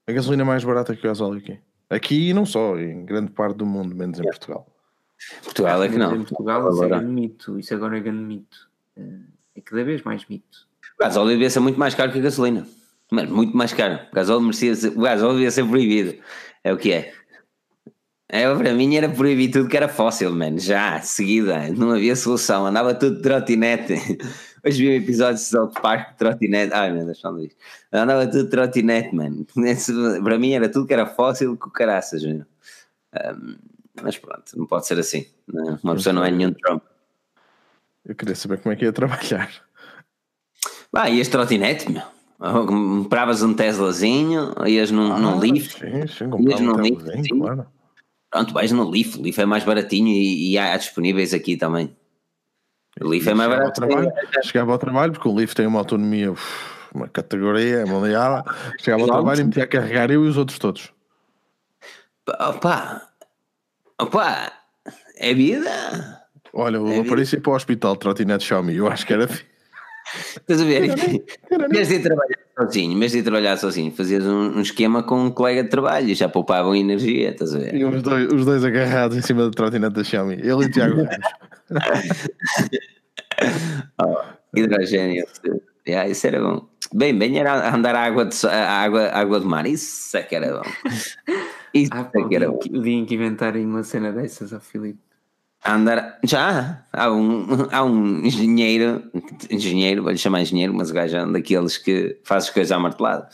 A gasolina é mais barata que o gasóleo aqui. Aqui e não só, em grande parte do mundo, menos em Portugal. Portugal é que não. Em Portugal, isso é Agora, grande mito. Isso agora é grande mito. É- É cada vez mais mito. o gasóleo devia ser muito mais caro que a gasolina. Mas muito mais caro. O gasóleo merecia ser, o gasóleo devia ser proibido. É o que é. É, para mim era proibido tudo que era fóssil, mano. Já, seguida, não havia solução. Andava tudo de trotinete. Hoje vi um episódio de South Park de trotinete. Ai meu Deus, falando isto. Andava tudo trotinete, mano. Esse, Para mim era tudo que era fóssil com caraças, mano. Ahm, mas pronto, não pode ser assim. não. Uma pessoa não é nenhum Trump. Eu queria saber como é que ia trabalhar. Bah, ias trotinete, meu. Compravas um Teslazinho, ias num, num Ah, Leaf. Sim, sim, comprava num um sim. claro. Pronto, vais no Leaf. O Leaf é mais baratinho e, e há disponíveis aqui também. O Leaf é mais barato. trabalho, chegava ao trabalho, porque o Leaf tem uma autonomia, uma categoria mundial. Chegava ao trabalho e metia a carregar eu e os outros todos. Opa! Opa! É vida! Olha, eu É apareci para o hospital de trotinete Xiaomi, eu acho que era Estás a ver? Vez de trabalhar sozinho, vez de trabalhar sozinho, fazias um, um esquema com um colega de trabalho e já poupavam energia, estás a ver? E os dois, os dois agarrados em cima do trotinete da Xiaomi. Ele e o Tiago Ramos. Hidrogênio. Yeah, isso era bom. Bem, bem era andar a água de, a água, a água de mar. Isso é que era bom. Isso Ah, é que era dia, bom. em que inventarem uma cena dessas ao Filipe. Andar. Já há um, há um engenheiro, engenheiro, vou-lhe chamar engenheiro, mas o gajo é um daqueles que faz as coisas à martelada.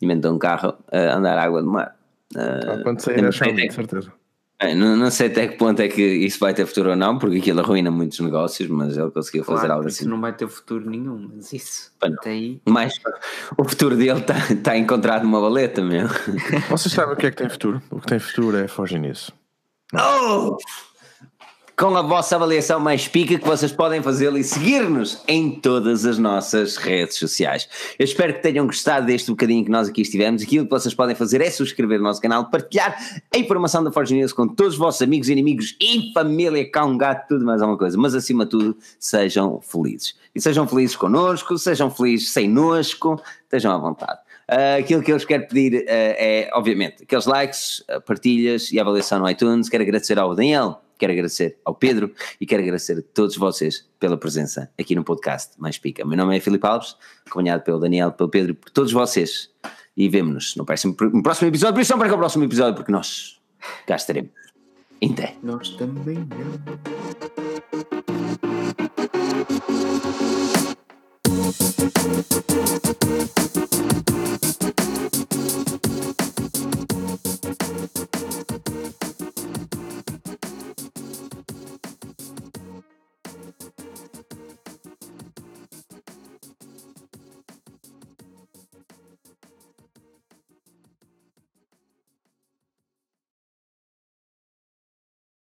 Inventou um carro a andar à água de mar. Ah, Quando sair a até- de certeza. Bem, não, não sei até que ponto é que isso vai ter futuro ou não, porque aquilo arruína muitos negócios, mas ele conseguiu fazer Claro, algo isso assim. não vai ter futuro nenhum, mas isso. Até aí. Mas o futuro dele está tá encontrado numa baleta, meu. Vocês sabem o que é que tem futuro? O que tem futuro é fugir nisso. Oh! Com a vossa avaliação mais pica que vocês podem fazê-lo e seguir-nos em todas as nossas redes sociais. Eu espero que tenham gostado deste bocadinho que nós aqui estivemos. Aquilo que vocês podem fazer é subscrever o nosso canal, partilhar a informação da Forge News com todos os vossos amigos, inimigos e família, cão, gato, tudo mais alguma coisa. Mas acima de tudo, sejam felizes. E sejam felizes connosco, sejam felizes sem nosco, estejam à vontade. Uh, aquilo que eu vos quero pedir uh, é, obviamente, aqueles likes, uh, partilhas e avaliação no iTunes. Quero agradecer ao Daniel, quero agradecer ao Pedro e quero agradecer a todos vocês pela presença aqui no podcast Mais Pica. Meu nome é Filipe Alves, acompanhado pelo Daniel, pelo Pedro e por todos vocês. E vemo-nos no próximo, no próximo episódio. Por isso, não perca o próximo episódio, porque nós cá estaremos. Até. Nós também não.